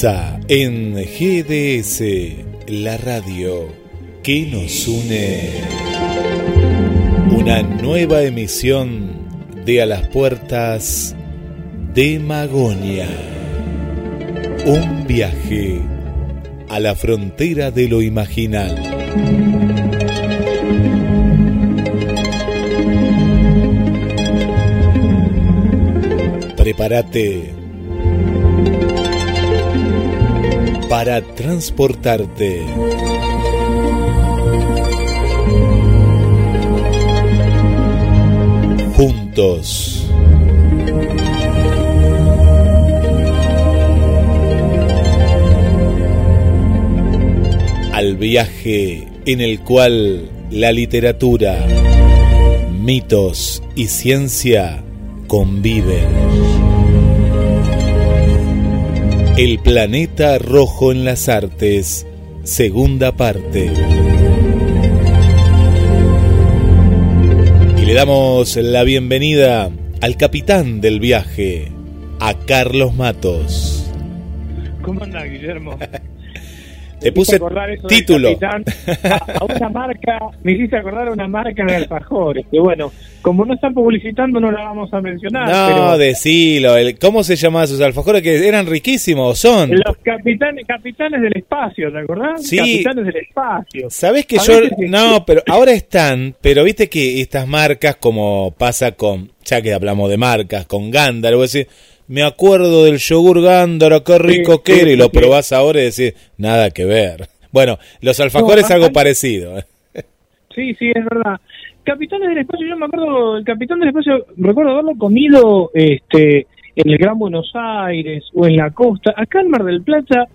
En GDS, la radio que nos une. Una nueva emisión de A las Puertas de Magonia. Un viaje a la frontera de lo imaginal. Prepárate para transportarte. Juntos. Al viaje en el cual la literatura, mitos y ciencia conviven. El planeta rojo en las artes, segunda parte. Y le damos la bienvenida al capitán del viaje, a Carlos Matos. ¿Cómo anda, Guillermo? Te puse título. capitán A, a una marca, me hiciste acordar a una marca de alfajores. Que bueno, como no están publicitando, no la vamos a mencionar. No, pero decilo. El, ¿Cómo se llamaban sus alfajores? Que eran riquísimos, son. Los capitanes, capitanes del espacio, ¿te acordás? Sí. Capitanes del espacio. ¿Sabés que A yo.? No, pero ahora están. Pero viste que estas marcas, como pasa con. Ya que hablamos de marcas, con Gándara, vos decís. Me acuerdo del yogur Gándara, qué rico que era. Y lo probás ahora y decís, nada que ver. Bueno, los alfajores No, algo parecido. ¿eh? Sí, sí, es verdad. Capitanes del espacio, yo me acuerdo, el capitán del espacio, recuerdo haberlo comido este en el Gran Buenos Aires o en la costa. Acá en Mar del Plata,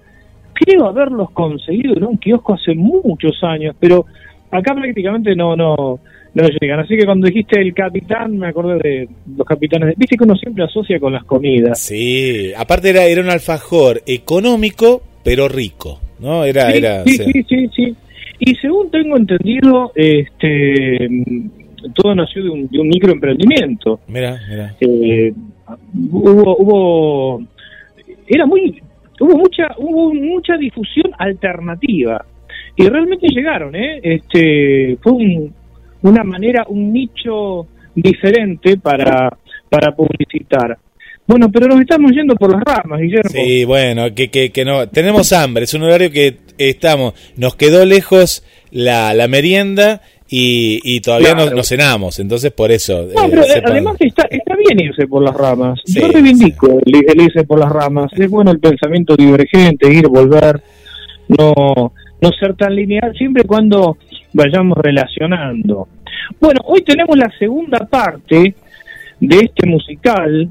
creo haberlos conseguido en un kiosco hace muchos años, pero acá prácticamente no, no, no llegan. Así que cuando dijiste el capitán, me acordé de los capitanes. de- Viste que uno siempre asocia con las comidas. Sí, aparte era, era un alfajor económico, pero rico. ¿No? Era. sí, era sí, sí. sí, sí, sí. Y según tengo entendido, este todo nació de un, de un microemprendimiento. Mira, mira. Eh, hubo, hubo, era muy, hubo mucha, hubo mucha difusión alternativa y realmente llegaron, ¿eh? Este, fue un- una manera, un nicho diferente para, para publicitar. Bueno, pero nos estamos yendo por las ramas, Guillermo. Sí, bueno, que, que, que no. Tenemos hambre, es un horario que estamos. Nos quedó lejos la, la merienda y, y todavía no, Claro. no cenamos, entonces por eso. No, eh, pero eh, además está, está bien irse por las ramas. Sí, Yo reivindico el, el irse por las ramas. Es bueno el pensamiento divergente, ir, volver, no, no ser tan lineal, siempre cuando vayamos relacionando. Bueno, hoy tenemos la segunda parte de este musical,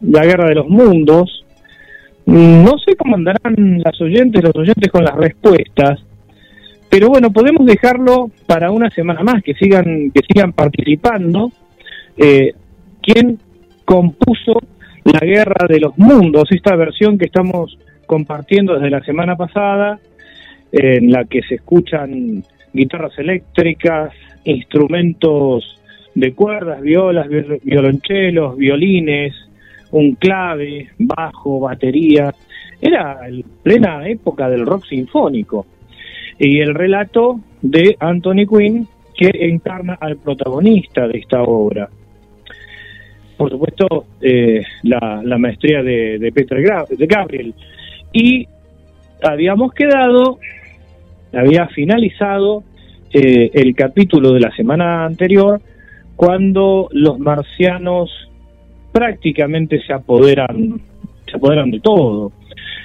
La Guerra de los Mundos. Mm, No sé cómo andarán las oyentes, los oyentes con las respuestas, pero bueno, podemos dejarlo para una semana más, que sigan, que sigan participando. Eh, ¿Quién compuso La Guerra de los Mundos? Esta versión que estamos compartiendo desde la semana pasada, en la que se escuchan guitarras eléctricas, instrumentos de cuerdas, violas, viol- violonchelos, violines, un clave, bajo, batería. Era plena época del rock sinfónico. Y el relato de Anthony Quinn, que encarna al protagonista de esta obra. Por supuesto, eh, la, maestría de, de Peter de Gabriel. Y habíamos quedado, había finalizado eh, el capítulo de la semana anterior cuando los marcianos prácticamente se apoderan, se apoderan de todo.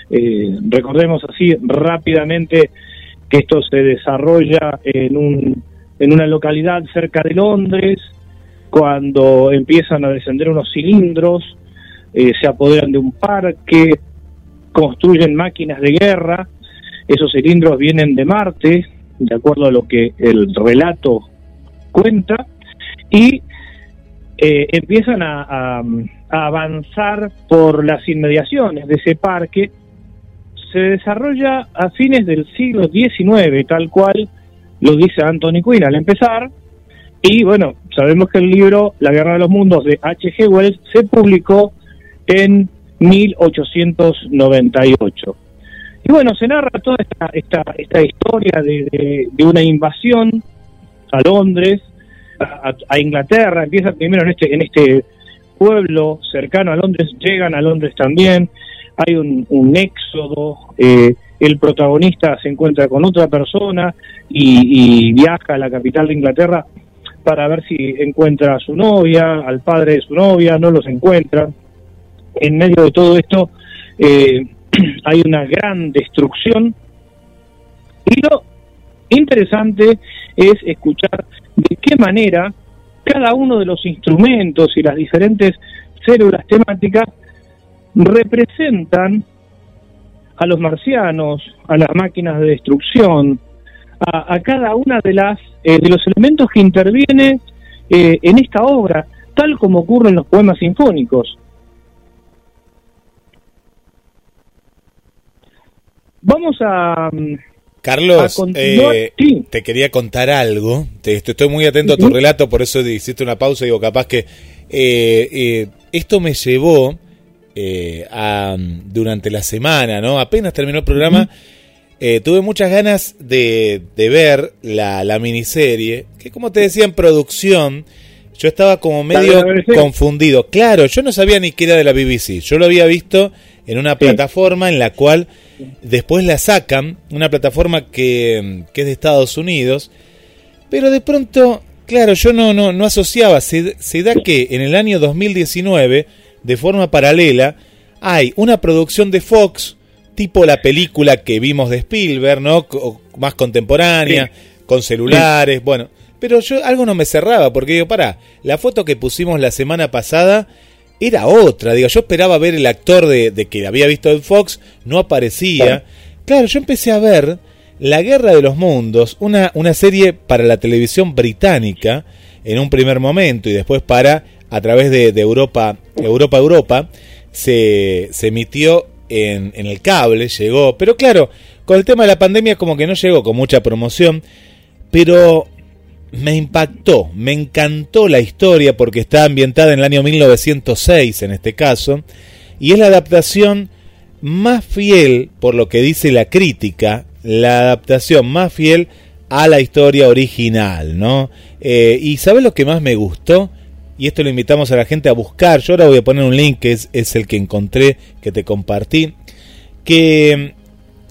Eh, recordemos así rápidamente que esto se desarrolla en, un, en una localidad cerca de Londres, cuando empiezan a descender unos cilindros, eh, se apoderan de un parque, construyen máquinas de guerra, esos cilindros vienen de Marte, de acuerdo a lo que el relato cuenta, y eh, empiezan a, avanzar por las inmediaciones de ese parque. Se desarrolla a fines del siglo XIX, tal cual lo dice Anthony Quinn al empezar. Y bueno, sabemos que el libro La Guerra de los Mundos de H.G. Wells se publicó en 1898. Y bueno, se narra toda esta, esta, esta historia de, una invasión a Londres, a, Inglaterra, empieza primero en este, en este pueblo cercano a Londres, llegan a Londres también, hay un, un éxodo, eh, el protagonista se encuentra con otra persona y, y, viaja a la capital de Inglaterra para ver si encuentra a su novia, al padre de su novia, no los encuentra. En medio de todo esto, eh, hay una gran destrucción y lo interesante es escuchar de qué manera cada uno de los instrumentos y las diferentes células temáticas representan a los marcianos, a las máquinas de destrucción, a, cada una de las eh, de los elementos que interviene eh, en esta obra, tal como ocurre en los poemas sinfónicos. Vamos a... Mm, Carlos, eh, te quería contar algo. Te, estoy muy atento a tu relato, por eso hiciste una pausa y digo, capaz que eh, eh, esto me llevó a, durante la semana, ¿no? Apenas terminó el programa, tuve muchas ganas de, ver la, la, miniserie, que como te decía en producción, yo estaba como medio confundido. Claro, yo no sabía ni qué era de la BBC. Yo lo había visto en una plataforma en la cual después la sacan, una plataforma que, es de Estados Unidos, pero de pronto, claro, yo no, no, no asociaba, se, se da que en el año 2019, de forma paralela, hay una producción de Fox, tipo la película que vimos de Spielberg, ¿no? más contemporánea, con celulares, bueno. Pero yo algo no me cerraba, porque digo, para, la foto que pusimos la semana pasada era otra. Digo, yo esperaba ver el actor de, de que había visto en Fox, no aparecía. Claro. yo empecé a ver La Guerra de los Mundos, una, una serie para la televisión británica en un primer momento y después para a través de, Europa, Europa, Europa, se, se emitió en, en el cable, llegó, pero claro, con el tema de la pandemia como que no llegó con mucha promoción, pero me impactó, me encantó la historia porque está ambientada en el año 1906 en este caso, y es la adaptación más fiel, por lo que dice la crítica, la adaptación más fiel a la historia original, ¿no? Eh, y ¿sabes lo que más me gustó? Y esto lo invitamos a la gente a buscar, yo ahora voy a poner un link que es, es el que encontré, que te compartí, que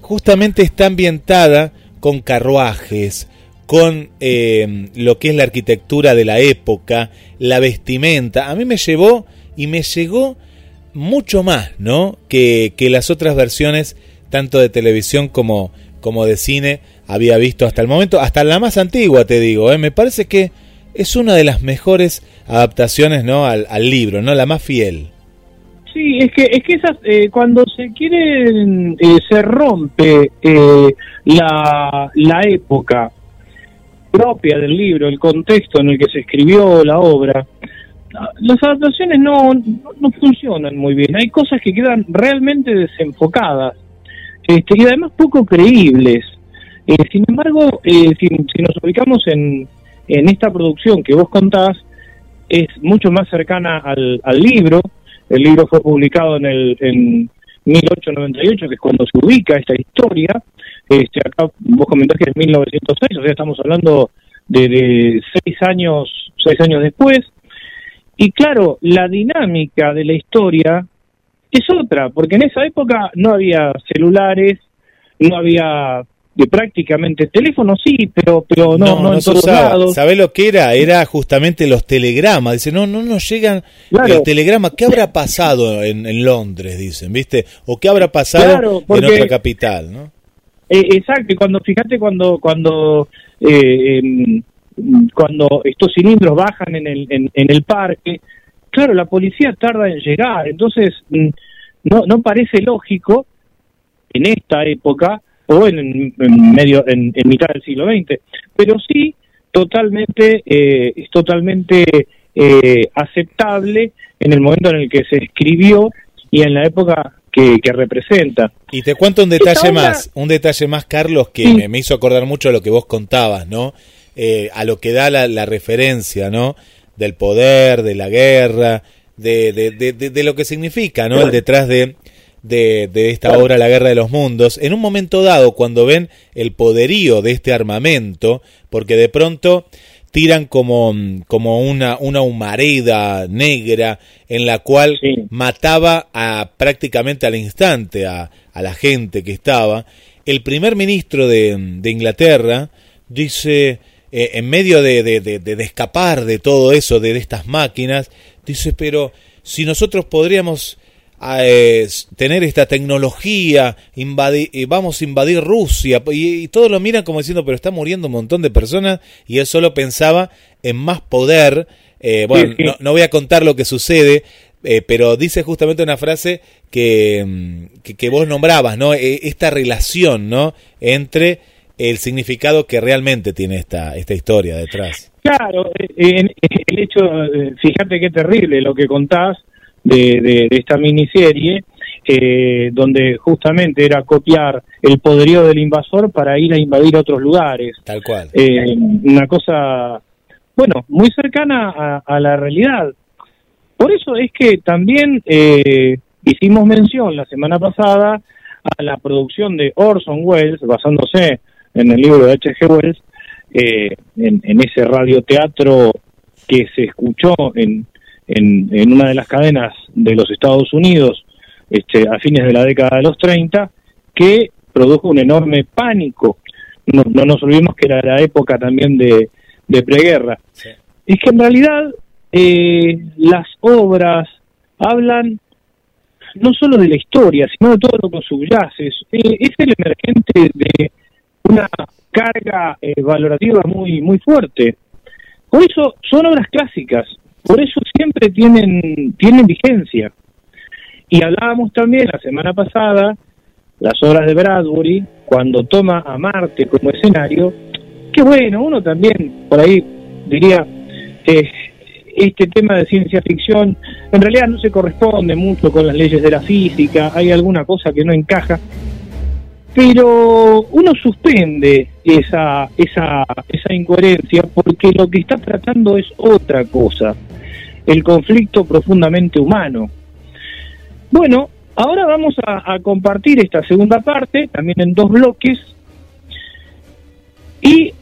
justamente está ambientada con carruajes, con eh, lo que es la arquitectura de la época, la vestimenta. A mí me llevó y me llegó mucho más, ¿no? Que, que las otras versiones, tanto de televisión como, como de cine, había visto hasta el momento, hasta la más antigua, te digo, ¿eh? me parece que es una de las mejores adaptaciones, ¿no? Al, libro, ¿no? La más fiel. Sí, es que es que esas eh, cuando se quiere eh, se rompe la, la época propia del libro, el contexto en el que se escribió la obra, las adaptaciones no, no funcionan muy bien. Hay cosas que quedan realmente desenfocadas este, y además poco creíbles. Eh, sin embargo, eh, si, nos ubicamos en, en esta producción que vos contás, es mucho más cercana al, al libro. El libro fue publicado en, el, en 1898, que es cuando se ubica esta historia. Este, acá vos comentás que es 1906, o sea, estamos hablando de, seis años, seis años después. Y claro, la dinámica de la historia es otra, porque en esa época no había celulares, no había de prácticamente teléfono sí, pero pero no no, no, en se todos lados. ¿Sabés lo que era? Era justamente los telegramas. Dice, no, no nos llegan Claro. el telegrama. ¿Qué habrá pasado en, en Londres? Dicen, ¿viste? O qué habrá pasado Claro, en otra capital, ¿no? Eh, exacto, y cuando fíjate cuando cuando eh, em, cuando estos cilindros bajan en el en, en el parque, claro, la policía tarda en llegar, entonces mm, no no parece lógico en esta época o en, en medio en, en mitad del siglo XX, pero sí totalmente eh, es totalmente eh, aceptable en el momento en el que se escribió y en la época que, que representa. Y te cuento un detalle más, un detalle más, Carlos, que Sí. me, me hizo acordar mucho a lo que vos contabas, ¿no? Eh, a lo que da la, la referencia, ¿no? Del poder, de la guerra, de, de, de, de- de lo que significa, ¿no? El detrás de, de, de esta obra La Guerra de los Mundos. En un momento dado, cuando ven el poderío de este armamento, porque de pronto tiran como, como una, una humareda negra en la cual Sí. mataba a prácticamente al instante a, a la gente que estaba. El primer ministro de, de Inglaterra dice, eh, en medio de, de- de- escapar de todo eso, de estas máquinas, dice, pero si nosotros podríamos eh, s- tener esta tecnología, invadi- eh, vamos a invadir Rusia, y, y todos lo miran como diciendo, pero está muriendo un montón de personas, y él solo pensaba en más poder. Eh, bueno, Sí, sí. No, no voy a contar lo que sucede, eh, pero dice justamente una frase que, mm, que, que vos nombrabas, ¿no? Eh, esta relación, ¿no? Entre el significado que realmente tiene esta, esta historia detrás. Claro, eh, el hecho, eh, fíjate qué terrible lo que contás de, de- de esta miniserie, eh, donde justamente era copiar el poderío del invasor para ir a invadir otros lugares. Tal cual. Eh, una cosa, bueno, muy cercana a, a la realidad. Por eso es que también eh, hicimos mención la semana pasada a la producción de Orson Welles, basándose en el libro de H.G. Wells, eh, en, en ese radioteatro que se escuchó en, en, en una de las cadenas de los Estados Unidos este, a fines de la década de los 30, que produjo un enorme pánico. No, no nos olvidemos que era la época también de, de preguerra. Sí. Es que en realidad eh, las obras hablan no solo de la historia, sino de todo lo que subyace. Es, eh, es el emergente de una carga eh, valorativa muy, muy fuerte. Por eso son obras clásicas, por eso siempre tienen, tienen vigencia. Y hablábamos también la semana pasada, las obras de Bradbury, cuando toma a Marte como escenario, que bueno, uno también por ahí diría, eh, este tema de ciencia ficción en realidad no se corresponde mucho con las leyes de la física, hay alguna cosa que no encaja, pero uno suspende esa, esa, esa incoherencia porque lo que está tratando es otra cosa, el conflicto profundamente humano. Bueno, ahora vamos a, a compartir esta segunda parte, también en dos bloques, y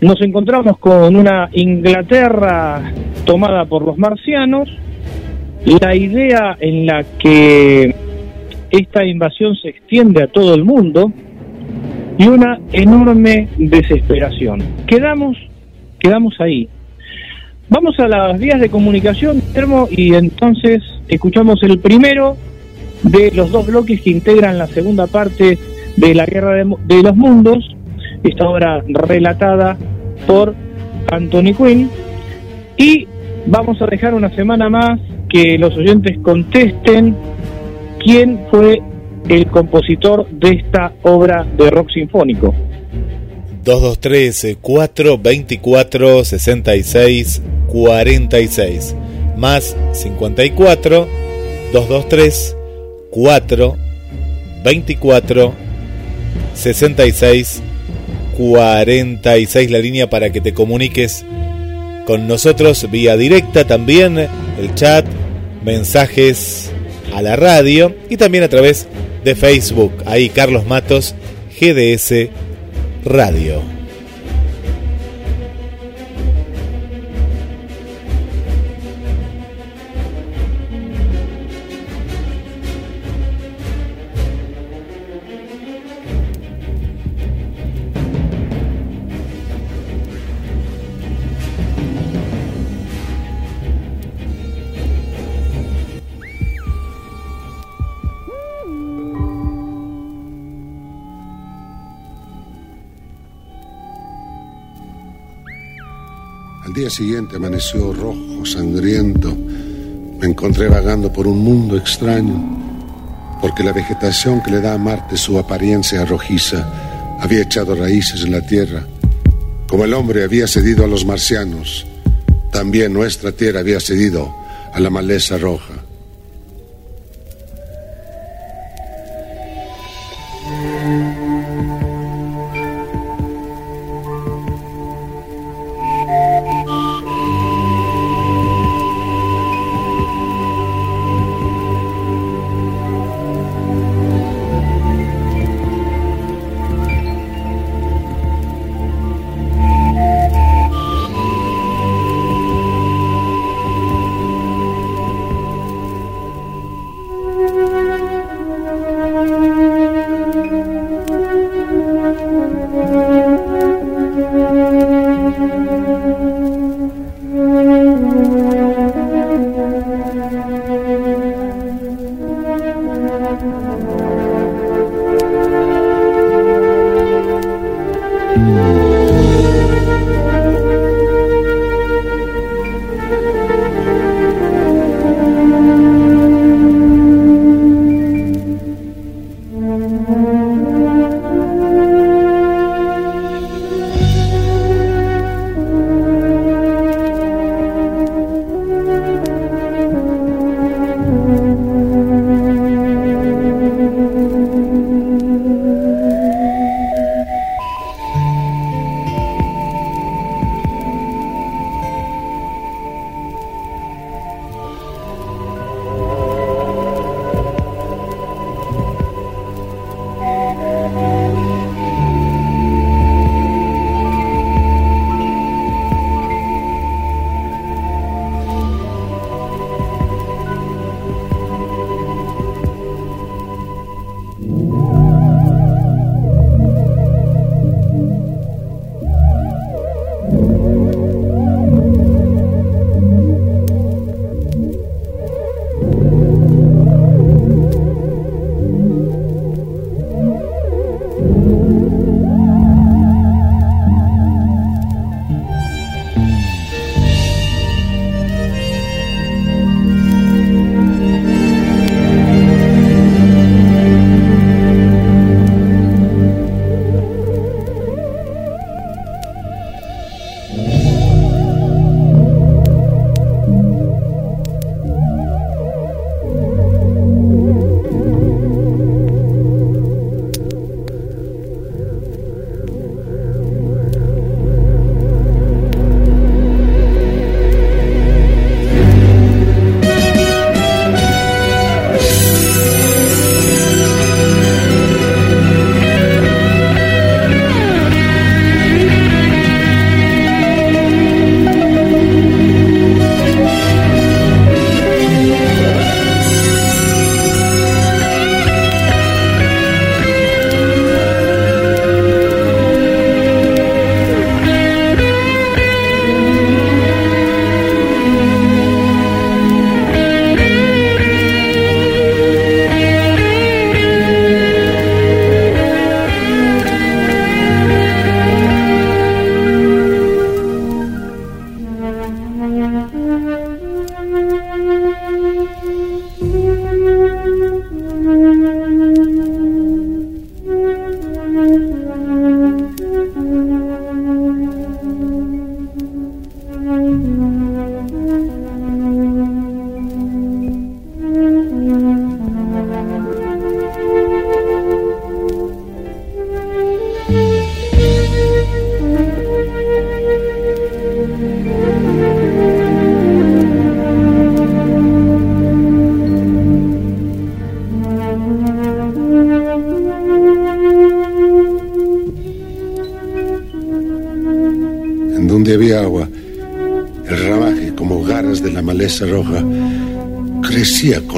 nos encontramos con una Inglaterra tomada por los marcianos, la idea en la que esta invasión se extiende a todo el mundo y una enorme desesperación. Quedamos, quedamos ahí. Vamos a las vías de comunicación, Termo, y entonces escuchamos el primero de los dos bloques que integran la segunda parte de la Guerra de, de los Mundos, esta obra relatada por Anthony Quinn, y vamos a dejar una semana más que los oyentes contesten quién fue el compositor de esta obra de rock sinfónico. 223 424 66 46 más 54 223 4 24 66 46 la línea para que te comuniques con nosotros vía directa también el chat mensajes a la radio y también a través de Facebook ahí Carlos Matos GDS Radio. Día siguiente amaneció rojo, sangriento. Me encontré vagando por un mundo extraño, porque la vegetación que le da a Marte su apariencia rojiza había echado raíces en la Tierra. Como el hombre había cedido a los marcianos, también nuestra Tierra había cedido a la maleza roja.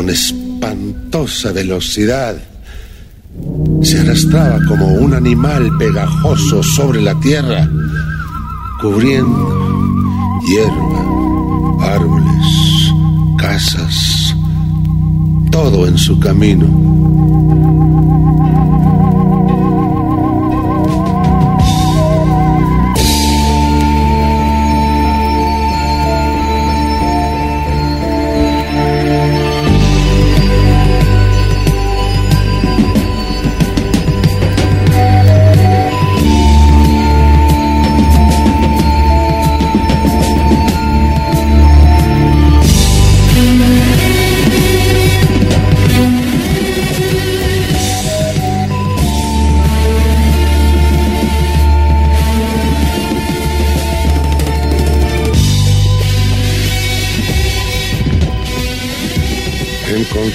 Con espantosa velocidad. Se arrastraba como un animal pegajoso sobre la tierra, cubriendo hierba, árboles, casas, todo en su camino.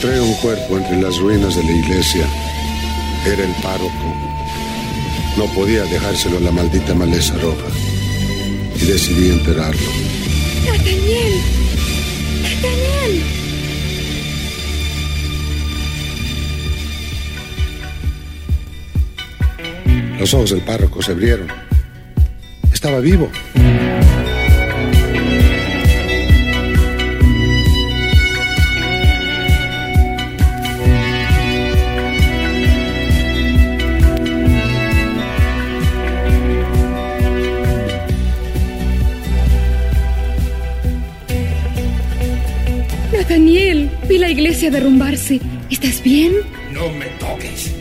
Encontré un cuerpo entre las ruinas de la iglesia. Era el párroco. No podía dejárselo a la maldita maleza roja. Y decidí enterrarlo. ¡Nathaniel! ¡Nathaniel! Los ojos del párroco se abrieron. Estaba vivo. Derrumbarse. ¿Estás bien? No me toques.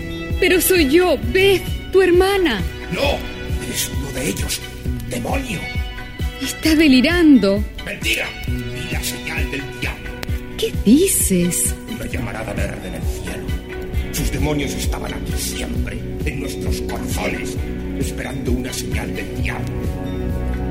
Pero soy yo, Beth, tu hermana. No, eres uno de ellos. Demonio. Está delirando. Mentira. Y la señal del diablo. ¿Qué dices? Una llamarada verde en el cielo. Sus demonios estaban aquí siempre, en nuestros corazones, esperando una señal del diablo.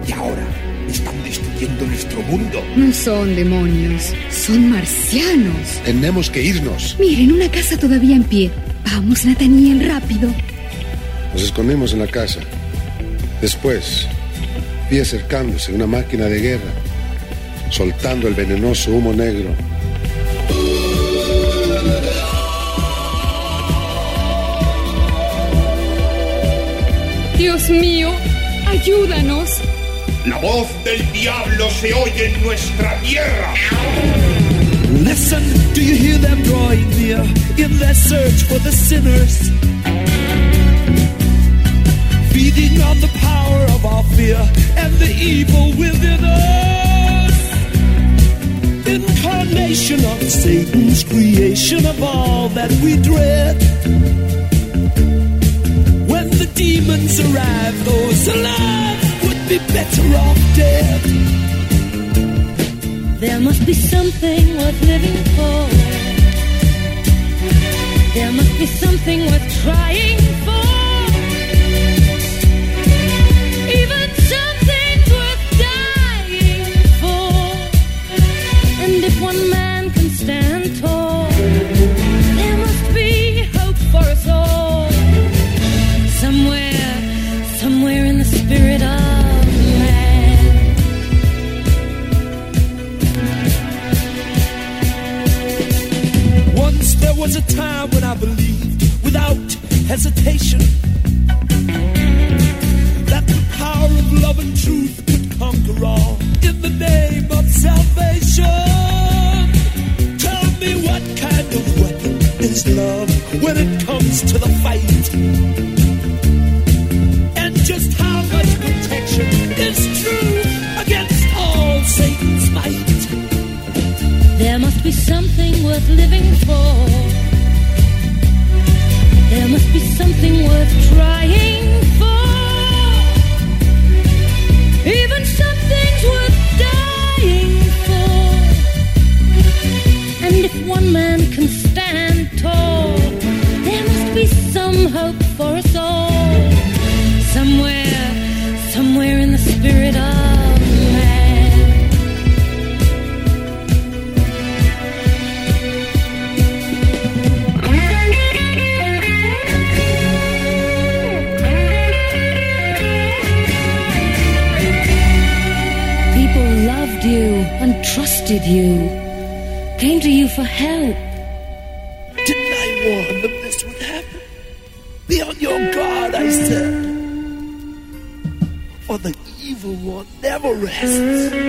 Y ahora están destruyendo nuestro mundo. No son demonios, son marcianos. Tenemos que irnos. Miren, una casa todavía en pie. Vamos, Nathaniel, rápido. Nos escondimos en la casa. Después, vi acercándose una máquina de guerra, soltando el venenoso humo negro. Dios mío, ayúdanos. La voz del diablo se oye en nuestra tierra. Listen, do you hear them drawing near in their search for the sinners? Feeding on the power of our fear and the evil within us. Incarnation of Satan's creation of all that we dread. When the demons arrive, those alive be better off dead. There must be something worth living for. There must be something worth trying for. Even something worth dying for. And if one man hesitation that the power of love and truth could conquer all in the name of salvation. Tell me what kind of weapon is love when it comes to the fight? And just how much protection is true against all Satan's might? There must be something worth living for. Must be something worth trying for. Even something's worth dying for. And if one man can stand tall, there must be some hope you, came to you for help. Didn't I warn them this would happen? Be on your guard, I said. For the evil one never rests.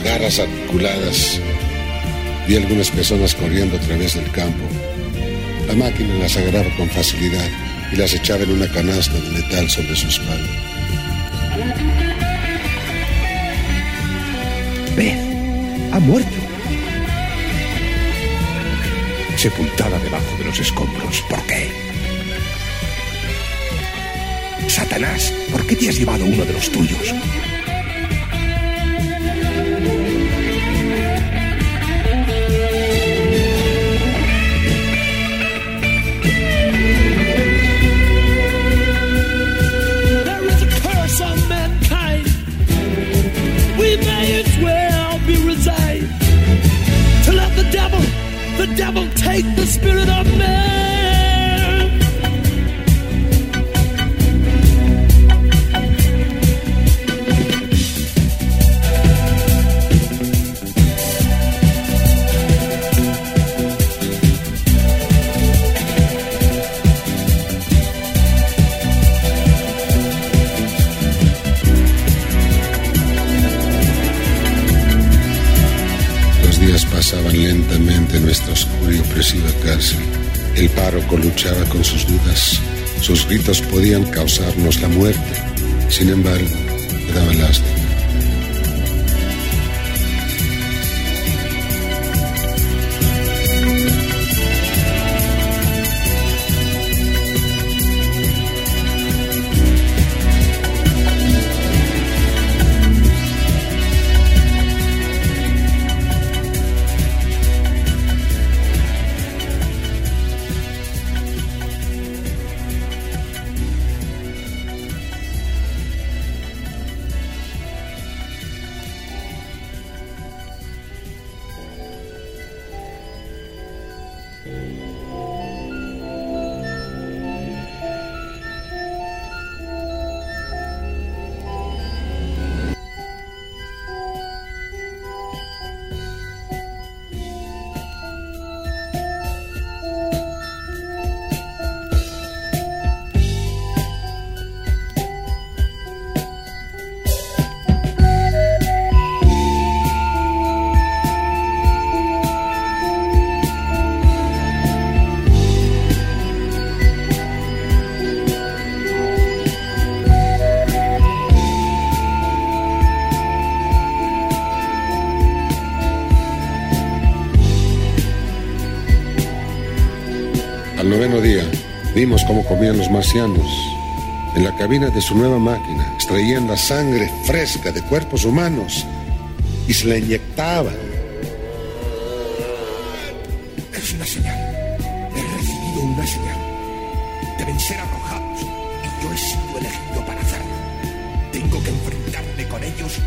grandes garras articuladas. Vi algunas personas corriendo a través del campo. La máquina las agarraba con facilidad y las echaba en una canasta de metal sobre su espalda. Beth ha muerto. Sepultada debajo de los escombros. ¿Por qué? Satanás, ¿por qué te has llevado uno de los tuyos? devil, take the spirit of man. Podían causarnos la muerte. Sin embargo, me daba lástima. Día, vimos cómo comían los marcianos. En la cabina de su nueva máquina extraían la sangre fresca de cuerpos humanos y se la inyectaban. Es una señal. He recibido una señal. Deben ser arrojados y yo he sido elegido para hacerlo. Tengo que enfrentarme con ellos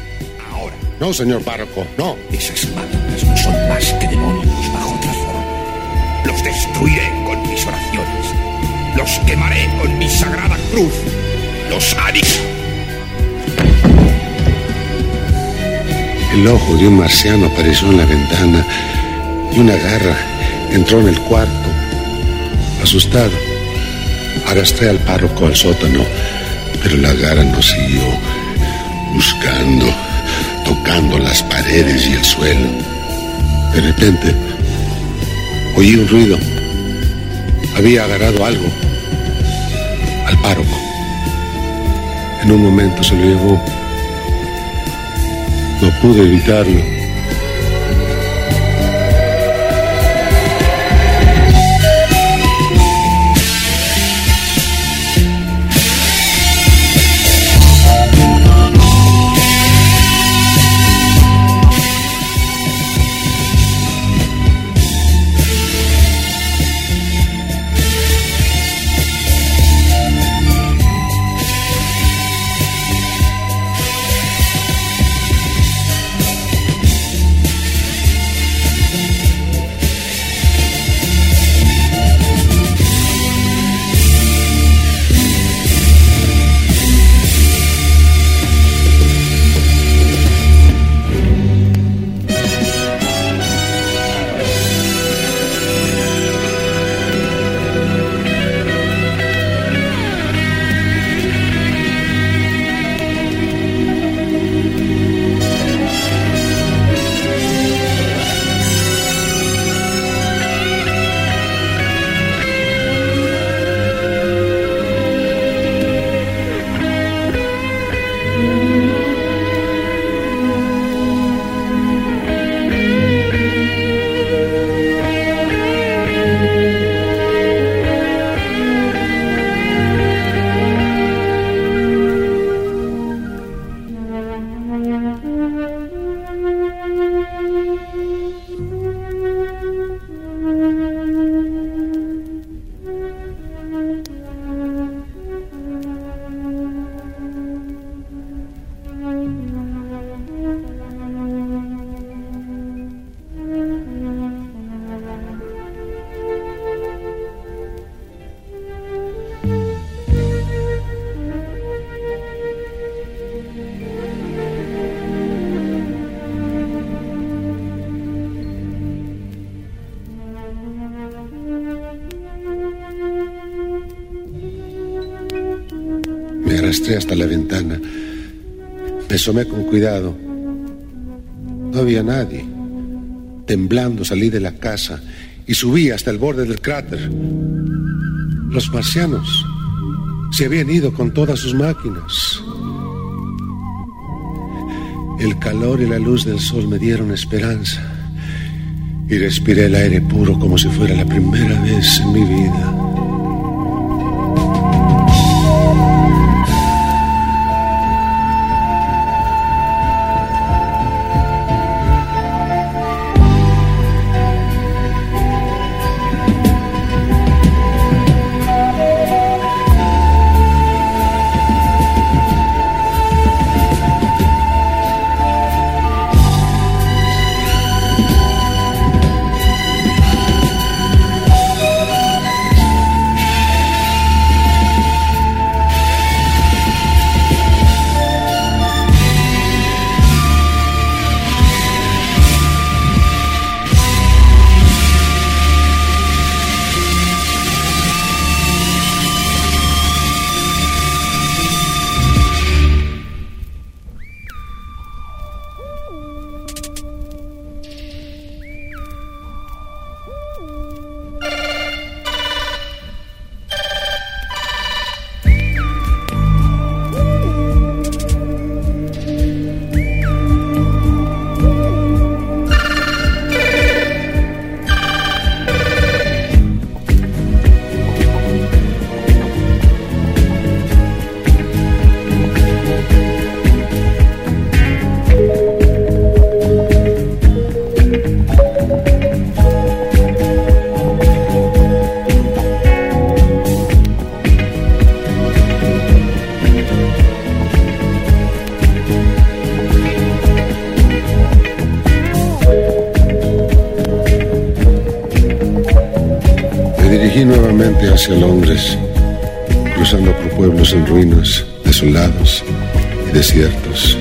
ahora. No, señor párroco, no. Esas máquinas no son más que demonios bajo otra forma. Los destruiré. Quemaré con mi sagrada cruz. Los haré. El ojo de un marciano apareció en la ventana y una garra entró en el cuarto. Asustado, arrastré al párroco al sótano, pero la garra nos siguió buscando, tocando las paredes y el suelo. De repente, oí un ruido. Había agarrado algo En un momento se lo llevó. No pude evitarlo. Arrastré hasta la ventana. Me asomé con cuidado. No había nadie. Temblando salí de la casa y subí hasta el borde del cráter. Los marcianos se habían ido con todas sus máquinas. El calor y la luz del sol me dieron esperanza y respiré el aire puro como si fuera la primera vez en mi vida. Hacia Londres, cruzando por pueblos en ruinas, desolados y desiertos.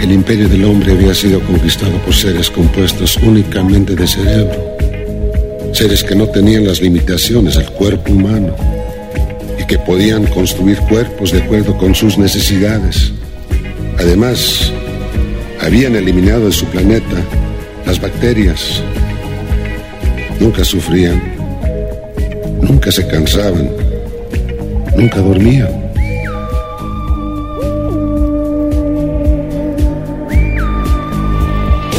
El imperio del hombre había sido conquistado por seres compuestos únicamente de cerebro, seres que no tenían las limitaciones del cuerpo humano y que podían construir cuerpos de acuerdo con sus necesidades. Además, habían eliminado de su planeta las bacterias. Nunca sufrían Nunca se cansaban. Nunca dormían.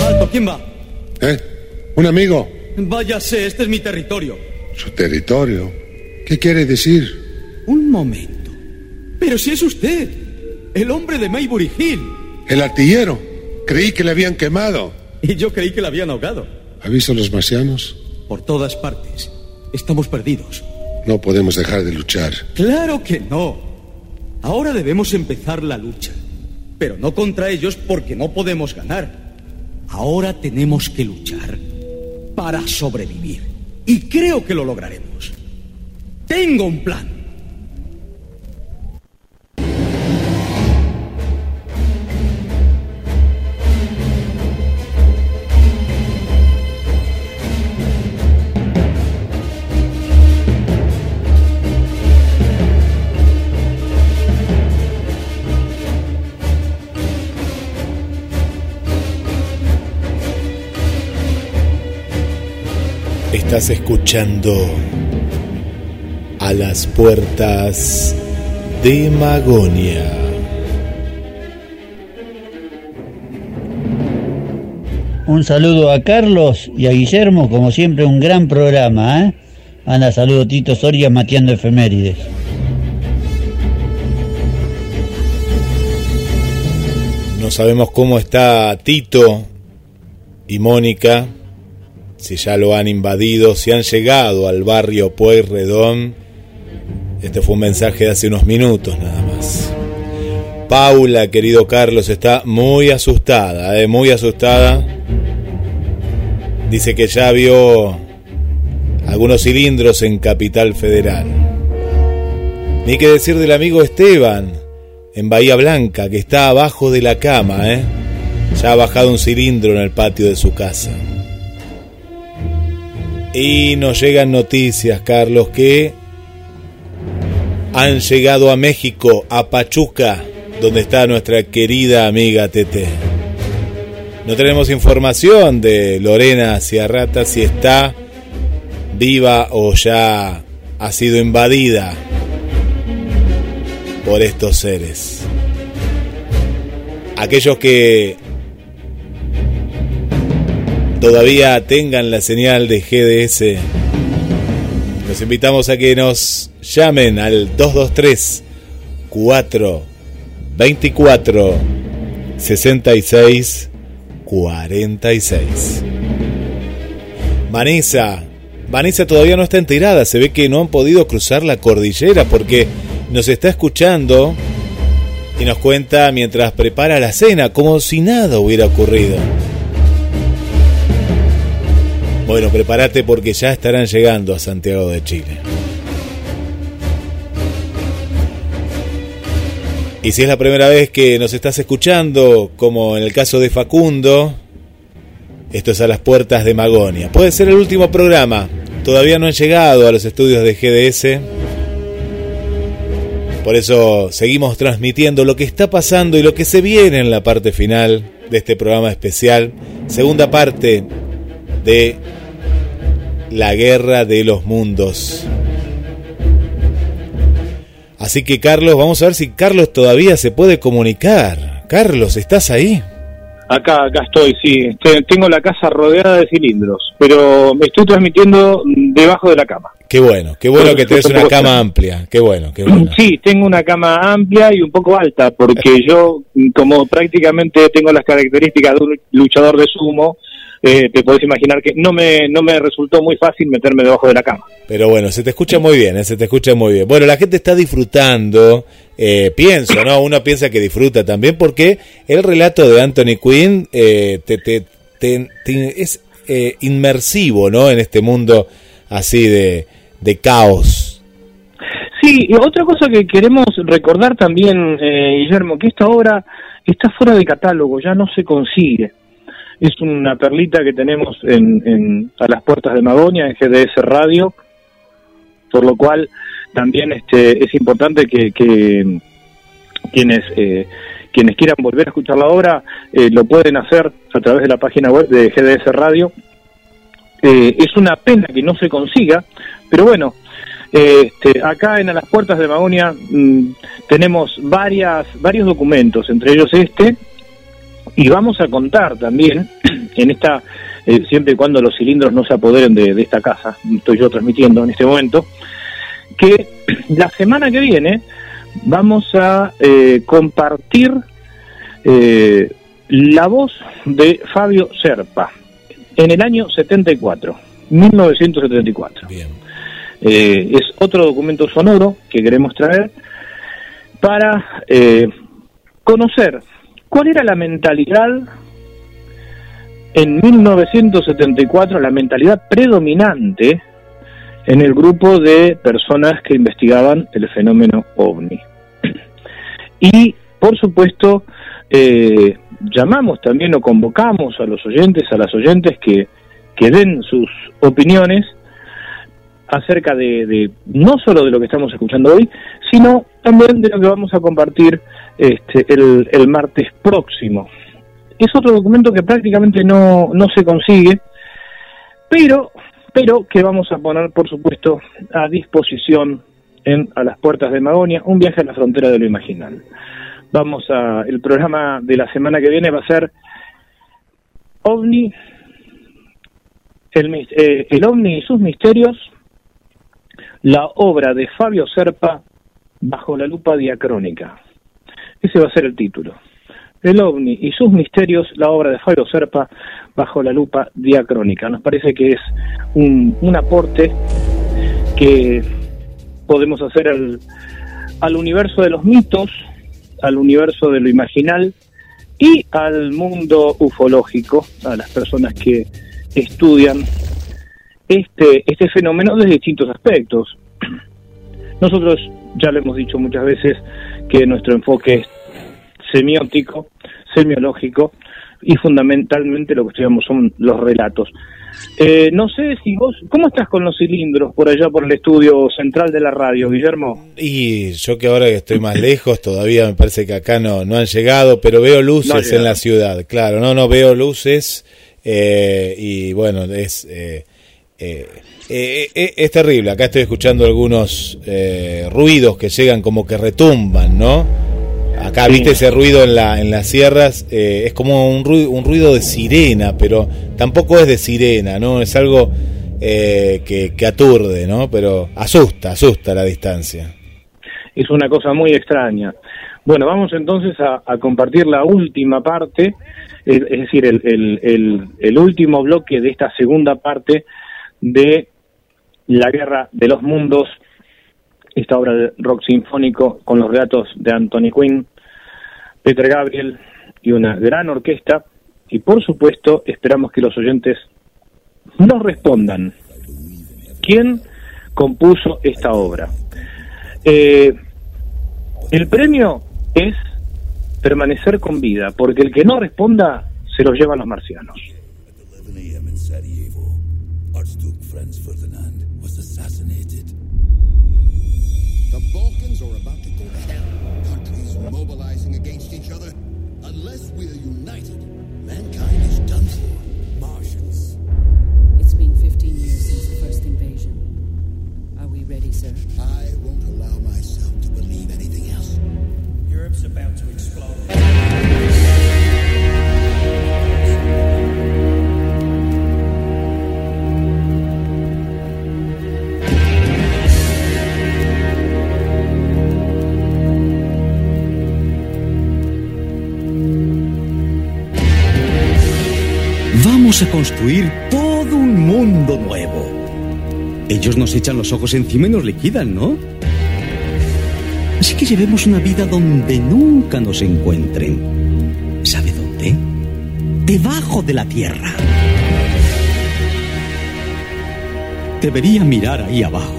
Alto, ¿quién va? ¿Eh? ¿Un amigo? Váyase, este es mi territorio. ¿Su territorio? ¿Qué quiere decir? Un momento. Pero si es usted, el hombre de Maybury Hill. El artillero. Creí que le habían quemado. Y yo creí que le habían ahogado. ¿Ha visto a los marcianos? Por todas partes. Estamos perdidos. No podemos dejar de luchar. Claro que no. Ahora debemos empezar la lucha. Pero no contra ellos porque no podemos ganar. Ahora tenemos que luchar para sobrevivir. Y creo que lo lograremos. Tengo un plan. Estás escuchando a las puertas de Magonia. Un saludo a Carlos y a Guillermo, como siempre un gran programa, ¿eh? Anda, saludo Tito Soria mateando efemérides. No sabemos cómo está Tito y Mónica, si ya lo han invadido, si han llegado al barrio Pueyrredón. Este fue un mensaje de hace unos minutos nada más. Paula, querido Carlos, está muy asustada, eh, muy asustada. Dice que ya vio algunos cilindros en Capital Federal. Ni que decir del amigo Esteban, en Bahía Blanca, que está abajo de la cama, ¿eh? Ya ha bajado un cilindro en el patio de su casa. Y nos llegan noticias, Carlos, que han llegado a México, a Pachuca, donde está nuestra querida amiga Tete. No tenemos información de Lorena Ciarrata si está viva o ya ha sido invadida por estos seres. Aquellos que todavía tengan la señal de GDS, los invitamos a que nos llamen al 223 4 24 66 46. Vanessa, Vanessa todavía no está enterada, se ve que no han podido cruzar la cordillera porque nos está escuchando y nos cuenta mientras prepara la cena, como si nada hubiera ocurrido. Bueno, prepárate porque ya estarán llegando a Santiago de Chile. Y si es la primera vez que nos estás escuchando, como en el caso de Facundo, esto es a las puertas de Magonia. Puede ser el último programa. Todavía no han llegado a los estudios de GDS. Por eso seguimos transmitiendo lo que está pasando y lo que se viene en la parte final de este programa especial. Segunda parte de La Guerra de los Mundos. Así que Carlos, vamos a ver si Carlos todavía se puede comunicar. Carlos, ¿estás ahí? Acá, acá estoy, sí. Tengo la casa rodeada de cilindros, pero me estoy transmitiendo debajo de la cama. Qué bueno, qué bueno que tenés una cama amplia. Qué bueno, qué bueno. Sí, tengo una cama amplia y un poco alta, porque yo, como prácticamente tengo las características de un luchador de sumo, eh, te podés imaginar que no me, no me resultó muy fácil meterme debajo de la cama. Pero bueno, se te escucha muy bien, eh, se te escucha muy bien. Bueno, la gente está disfrutando, eh, pienso, ¿no? Uno piensa que disfruta también porque el relato de Anthony Quinn te, te, te, es inmersivo, ¿no? En este mundo así de, de caos. Sí, y otra cosa que queremos recordar también, Guillermo, que esta obra está fuera de catálogo, ya no se consigue es una perlita que tenemos en, a las puertas de Magonia, en GDS Radio, por lo cual también este, es importante que, quienes, eh, quienes quieran volver a escuchar la obra eh, lo pueden hacer a través de la página web de GDS Radio. Eh, es una pena que no se consiga, pero bueno, este, acá en a las puertas de Magonia mm, tenemos varias, varios documentos, entre ellos este, y vamos a contar también, en esta, eh, siempre y cuando los cilindros no se apoderen de, esta casa, estoy yo transmitiendo en este momento, que la semana que viene vamos a eh, compartir eh, la voz de Fabio Serpa en el año 74, 1974. Bien. es otro documento sonoro que queremos traer para conocer ¿Cuál era la mentalidad en 1974, la mentalidad predominante en el grupo de personas que investigaban el fenómeno ovni? Y, por supuesto, eh, llamamos también o convocamos a los oyentes, a las oyentes que, que den sus opiniones acerca de, no solo de lo que estamos escuchando hoy, sino también de lo que vamos a compartir este, el, martes próximo. Es otro documento que prácticamente no, no se consigue, pero, pero que vamos a poner, por supuesto, a disposición en A las puertas de Magonia, un viaje a la frontera de lo imaginal. Vamos a, el programa de la semana que viene va a ser OVNI, el, eh, el OVNI y sus misterios, la obra de Fabio Serpa bajo la lupa diacrónica. Ese va a ser el título. El ovni y sus misterios, la obra de Fabio Serpa bajo la lupa diacrónica. Nos parece que es un, un aporte que podemos hacer al, al universo de los mitos, al universo de lo imaginal y al mundo ufológico, a las personas que estudian este, este fenómeno desde distintos aspectos. Nosotros ya lo hemos dicho muchas veces que nuestro enfoque es semiótico, semiológico y fundamentalmente lo que estudiamos son los relatos. Eh, no sé si vos, ¿cómo estás con los cilindros por allá por el estudio central de la radio, Guillermo? Y yo que ahora que estoy más lejos, todavía me parece que acá no, no han llegado, pero veo luces en la ciudad, claro, no, no veo luces eh, y bueno, es, eh, es terrible, acá estoy escuchando algunos ruidos que llegan como que retumban, ¿no? Acá, viste ese ruido en, la, en las sierras, eh, es como un ruido, un ruido de sirena, pero tampoco es de sirena, ¿no? Es algo eh, que, aturde, ¿no? Pero asusta, asusta la distancia. Es una cosa muy extraña. Bueno, vamos entonces a, compartir la última parte, es, decir, el, el, el, último bloque de esta segunda parte de La Guerra de los Mundos, esta obra de rock sinfónico con los relatos de Anthony Quinn, Peter Gabriel y una gran orquesta. Y por supuesto, esperamos que los oyentes nos respondan. ¿Quién compuso esta obra? Eh, el premio es permanecer con vida, porque el que no responda se lo llevan los marcianos. A construir todo un mundo nuevo. Ellos nos echan los ojos encima y nos liquidan, ¿no? Así que llevemos una vida donde nunca nos encuentren. ¿Sabe dónde? Debajo de la tierra. Debería mirar ahí abajo.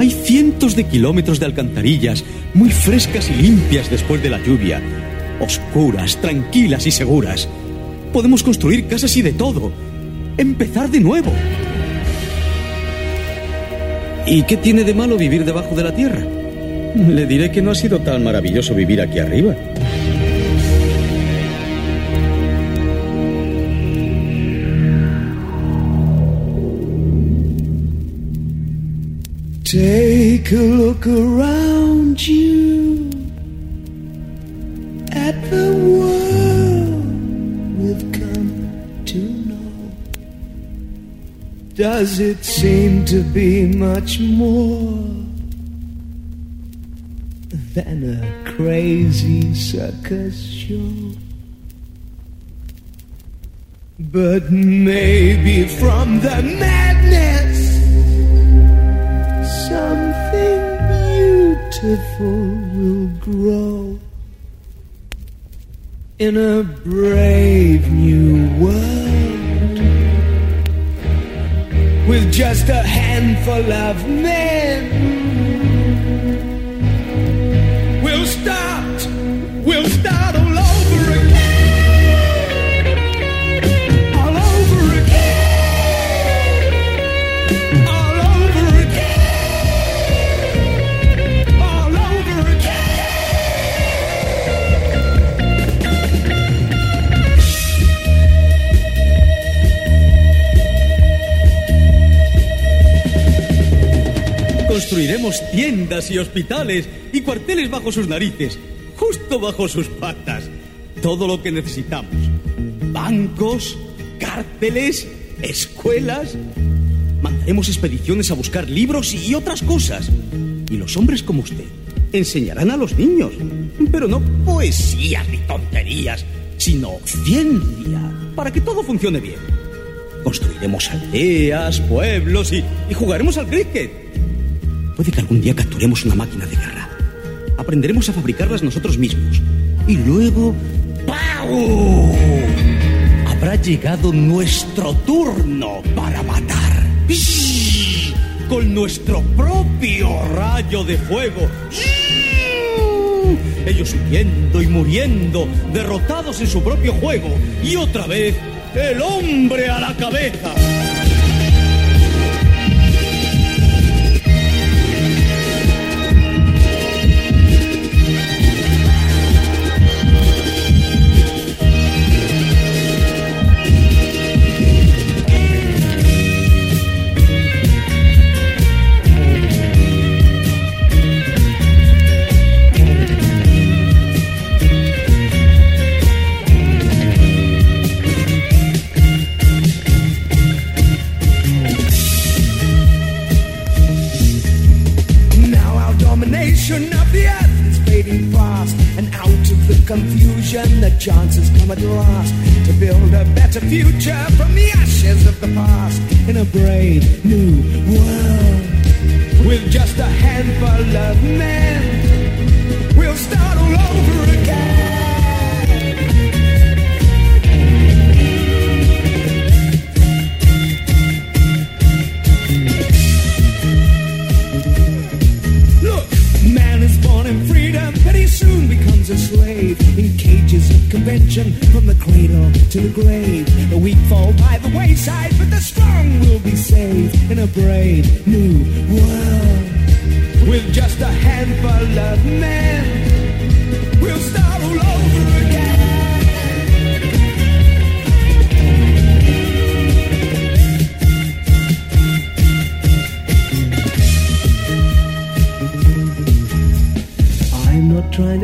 Hay cientos de kilómetros de alcantarillas, muy frescas y limpias después de la lluvia, oscuras, tranquilas y seguras podemos construir casas y de todo. Empezar de nuevo. ¿Y qué tiene de malo vivir debajo de la tierra? Le diré que no ha sido tan maravilloso vivir aquí arriba. Take a look around you Does it seem to be much more than a crazy circus show? But maybe from the madness, something beautiful will grow in a brave new world with just a handful of men. Construiremos tiendas y hospitales y cuarteles bajo sus narices, justo bajo sus patas. Todo lo que necesitamos. Bancos, cárceles, escuelas. Mandaremos expediciones a buscar libros y otras cosas. Y los hombres como usted enseñarán a los niños. Pero no poesías ni tonterías, sino ciencia, para que todo funcione bien. Construiremos aldeas, pueblos y, y jugaremos al cricket. Puede que algún día capturemos una máquina de guerra. Aprenderemos a fabricarlas nosotros mismos. Y luego... ¡Pau! Habrá llegado nuestro turno para matar. Con nuestro propio rayo de fuego. Ellos huyendo y muriendo, derrotados en su propio juego. Y otra vez el hombre a la cabeza. Confusion, the chances come at last to build a better future from the ashes of the past in a brave new world with just a handful of men. We'll start all over again. Becomes a slave in cages of convention from the cradle to the grave. The weak fall by the wayside, but the strong will be saved in a brave new world with just a handful of men. We'll start all over again.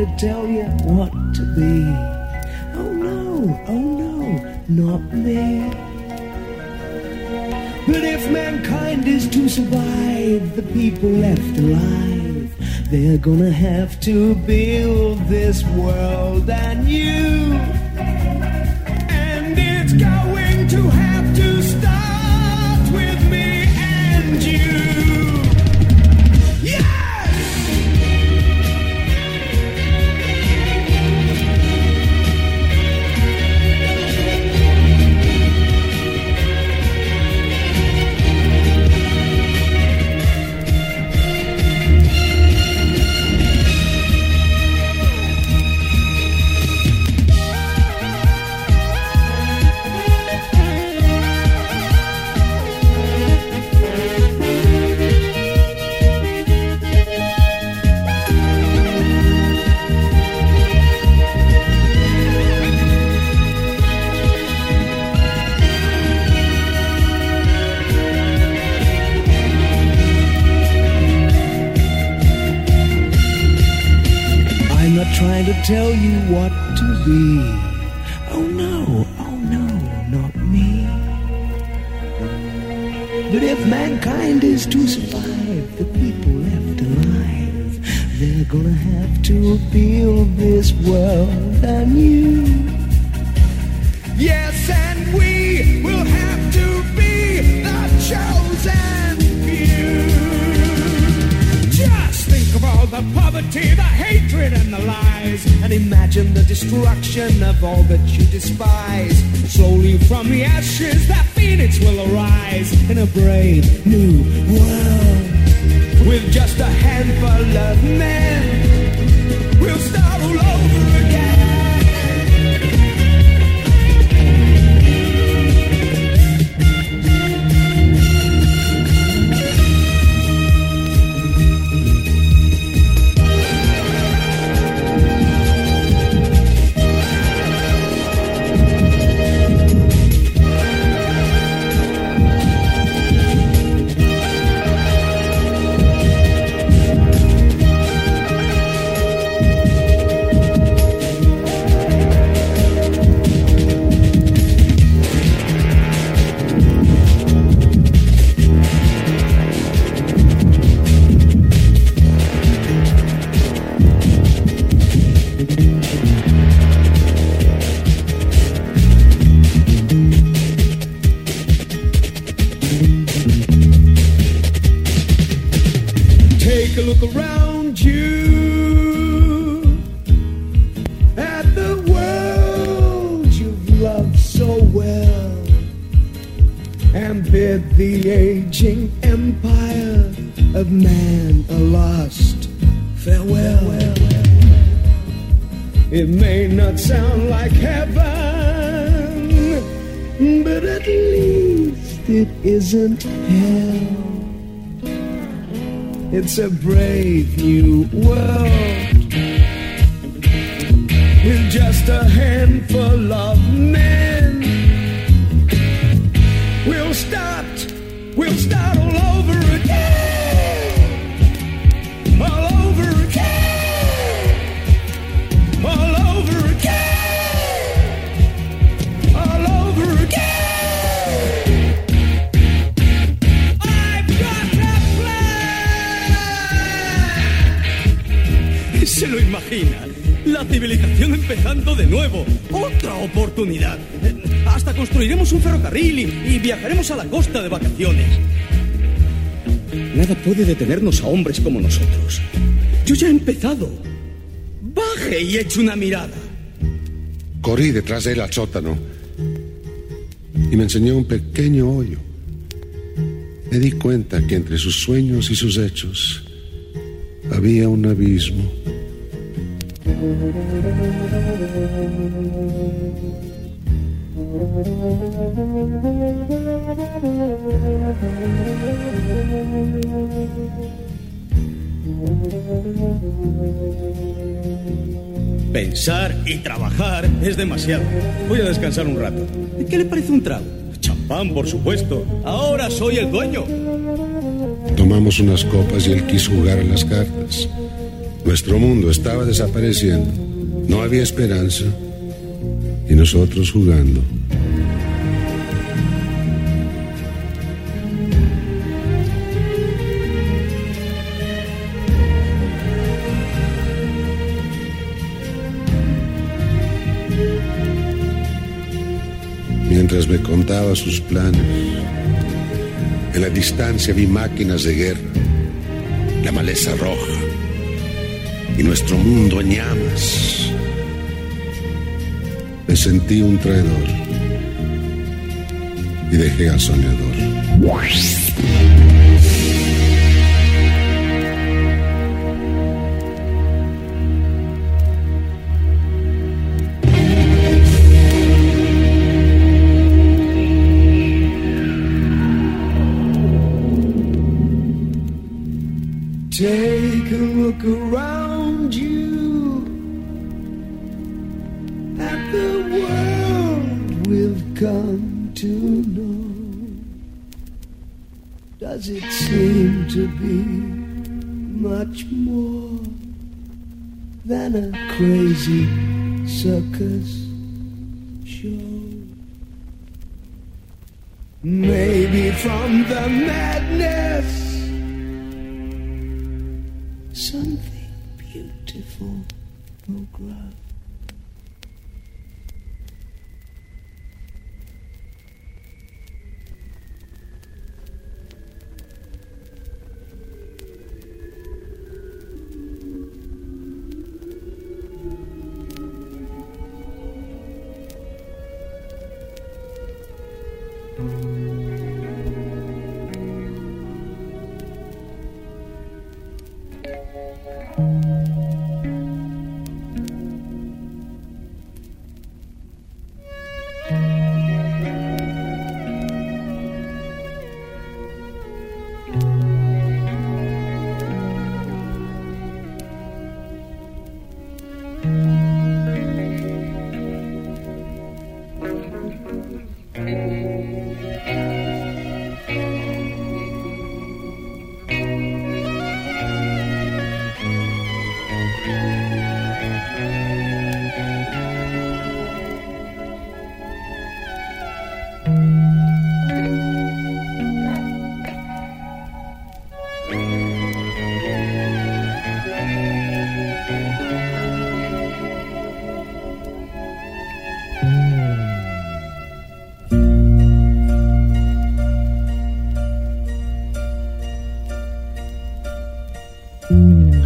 To tell you what to be. Oh no, oh no, not me. But if mankind is to survive, the people left alive, they're gonna have to build this world. And this world and you. Yes, and we will have to be the chosen few. Just think of all the poverty, the hatred, and the lies, and imagine the destruction of all that you despise. Slowly from the ashes, that phoenix will arise in a brave new world with just a handful of men. We'll start It's a brave a hombres como nosotros. Yo ya he empezado. Baje y eche una mirada. Corrí detrás de él al sótano y me enseñó un pequeño hoyo. Me di cuenta que entre sus sueños y sus hechos había un abismo. Pensar y trabajar es demasiado. Voy a descansar un rato. ¿Qué le parece un trago? Champán, por supuesto. Ahora soy el dueño. Tomamos unas copas y él quiso jugar a las cartas. Nuestro mundo estaba desapareciendo. No había esperanza. Y nosotros jugando. Sus planes, en la distancia vi máquinas de guerra, la maleza roja y nuestro mundo en llamas. Me sentí un traidor y dejé al soñador. Take a look around you at the world we've come to know. Does it seem to be much more than a crazy circus show? Maybe from the madness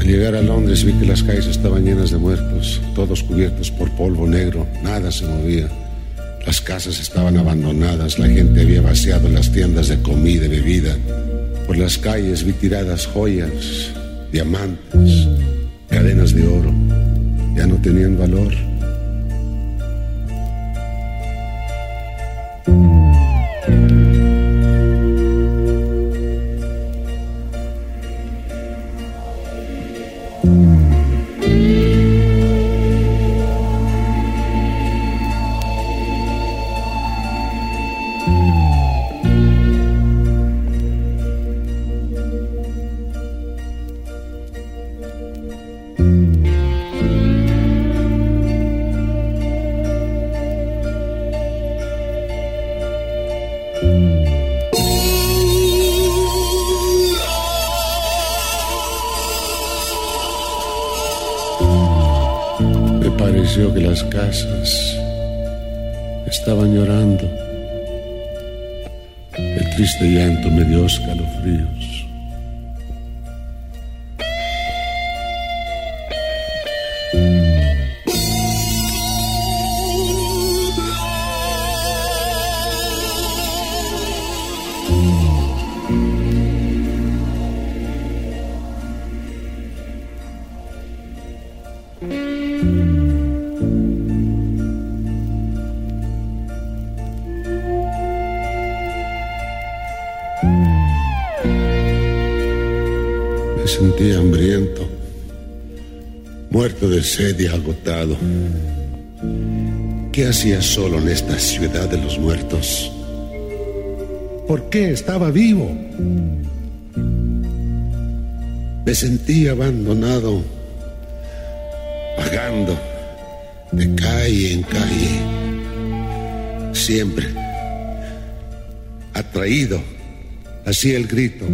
Al llegar a Londres vi que las calles estaban llenas de muertos, todos cubiertos por polvo negro, nada se movía. Las casas estaban abandonadas, la gente había vaciado las tiendas de comida y bebida. Por las calles vi tiradas joyas, diamantes, cadenas de oro. Ya no tenían valor. Y agotado. ¿Qué hacía solo en esta ciudad de los muertos? ¿Por qué estaba vivo? Me sentí abandonado, vagando de calle en calle, siempre atraído hacia el grito.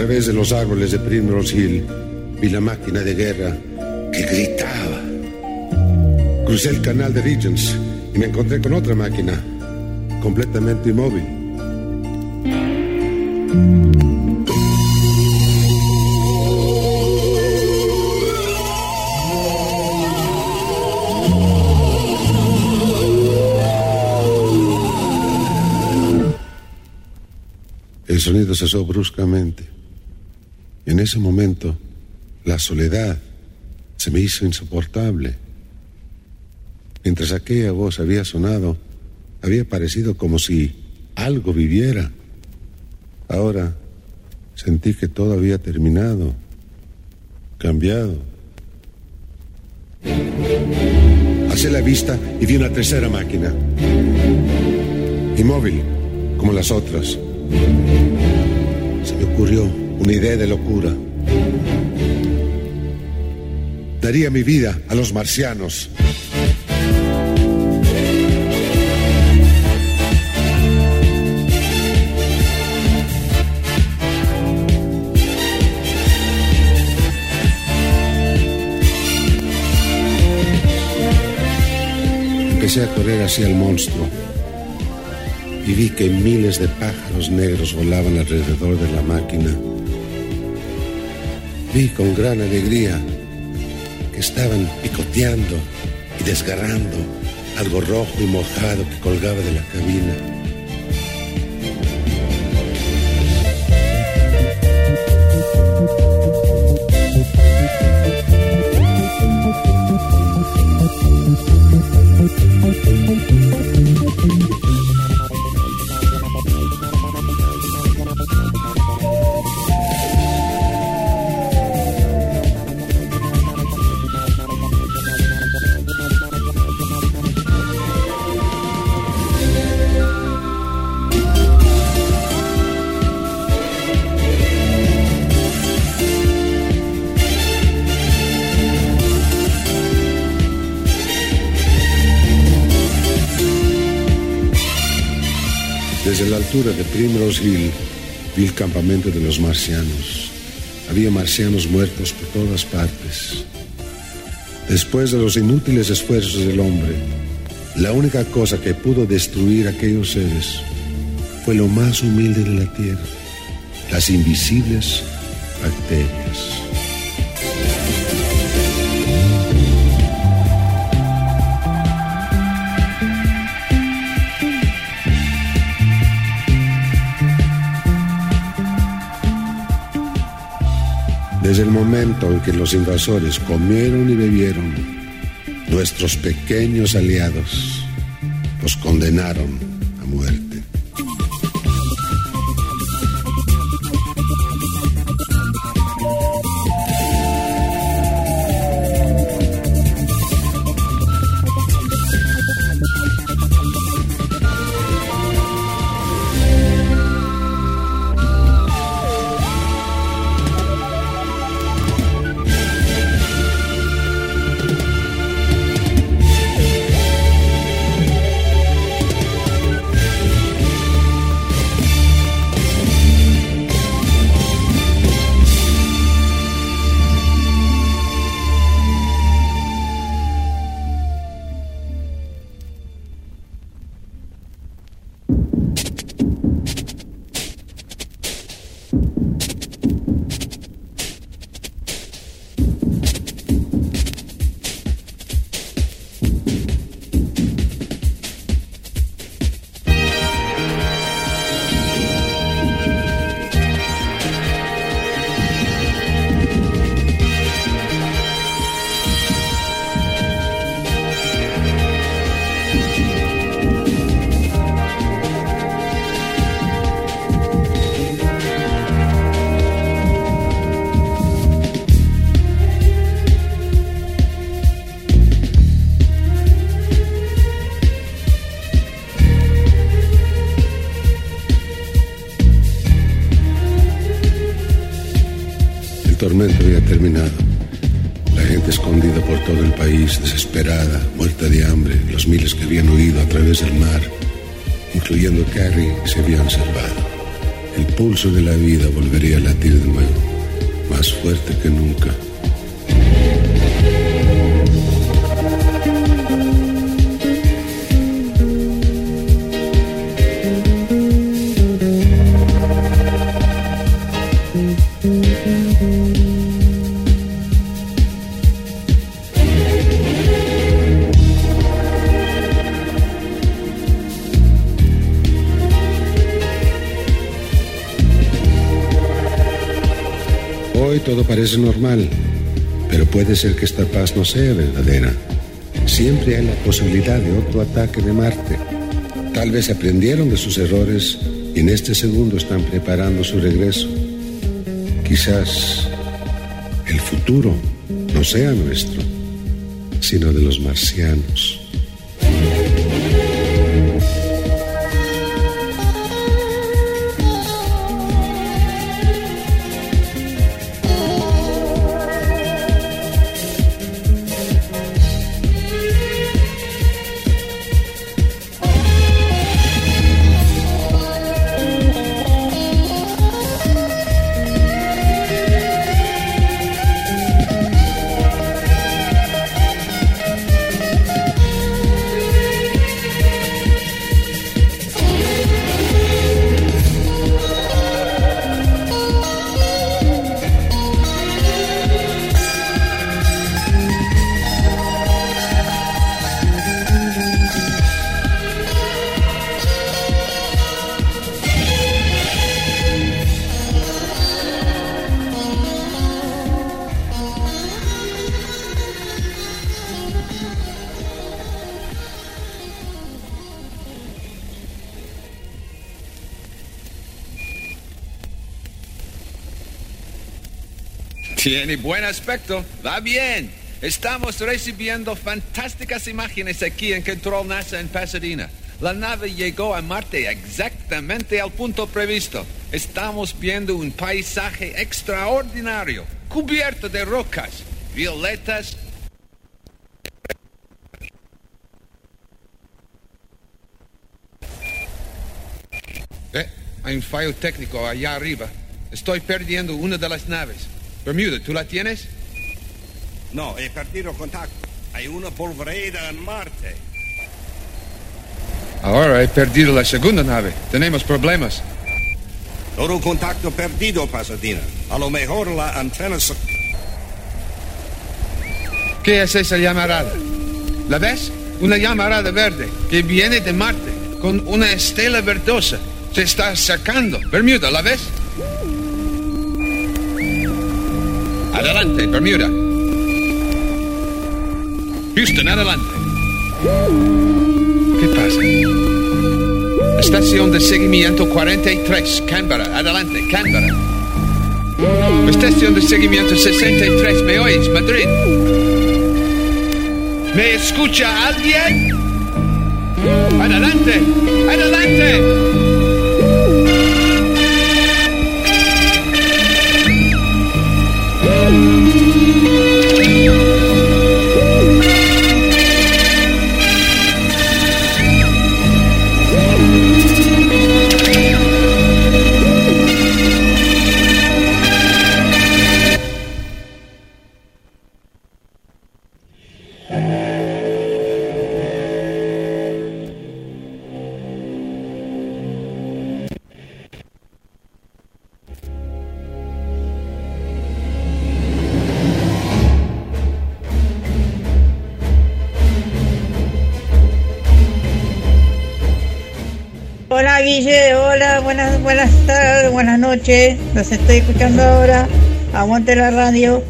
Través de los árboles de Primrose Hill vi la máquina de guerra que gritaba. Crucé el canal de Regents y me encontré con otra máquina, completamente inmóvil. El sonido cesó bruscamente. En ese momento, la soledad se me hizo insoportable. Mientras aquella voz había sonado, había parecido como si algo viviera. Ahora sentí que todo había terminado, cambiado. Hacé la vista y vi una tercera máquina. Inmóvil, como las otras. Se me ocurrió una idea de locura. Daría mi vida a los marcianos. Empecé a correr hacia el monstruo y vi que miles de pájaros negros volaban alrededor de la máquina. Vi con gran alegría que estaban picoteando y desgarrando algo rojo y mojado que colgaba de la cabina. Vi el campamento de los marcianos. Había marcianos muertos por todas partes. Después de los inútiles esfuerzos del hombre, la única cosa que pudo destruir aquellos seres fue lo más humilde de la tierra, las invisibles bacterias. Desde el momento en que los invasores comieron y bebieron, nuestros pequeños aliados los condenaron a muerte. Que esta paz no sea verdadera. Siempre hay la posibilidad de otro ataque de Marte. Tal vez aprendieron de sus errores y en este segundo están preparando su regreso. Quizás el futuro no sea nuestro, sino de los marcianos. Tiene buen aspecto. Va bien. Estamos recibiendo fantásticas imágenes aquí en Control NASA en Pasadena. La nave llegó a Marte exactamente al punto previsto. Estamos viendo un paisaje extraordinario, cubierto de rocas, violetas. Eh, hay un fallo técnico allá arriba. Estoy perdiendo una de las naves. Bermuda, ¿tú la tienes? No, he perdido contacto. Hay una polvareda en Marte. Ahora he perdido la segunda nave. Tenemos problemas. Todo contacto perdido, Pasadena. A lo mejor la antena se... ¿Qué es esa llamarada? ¿La ves? Una llamarada verde que viene de Marte con una estela verdosa. Se está acercando. Bermuda, ¿la ves? Adelante, Bermuda. Houston, adelante. ¿Qué pasa? Estación de seguimiento 43, Canberra. Adelante, Canberra. Estación de seguimiento 63, ¿me? Madrid. ¿Me escucha alguien? Adelante, adelante. you. Buenas noches. Los estoy escuchando ahora. Aguante la radio.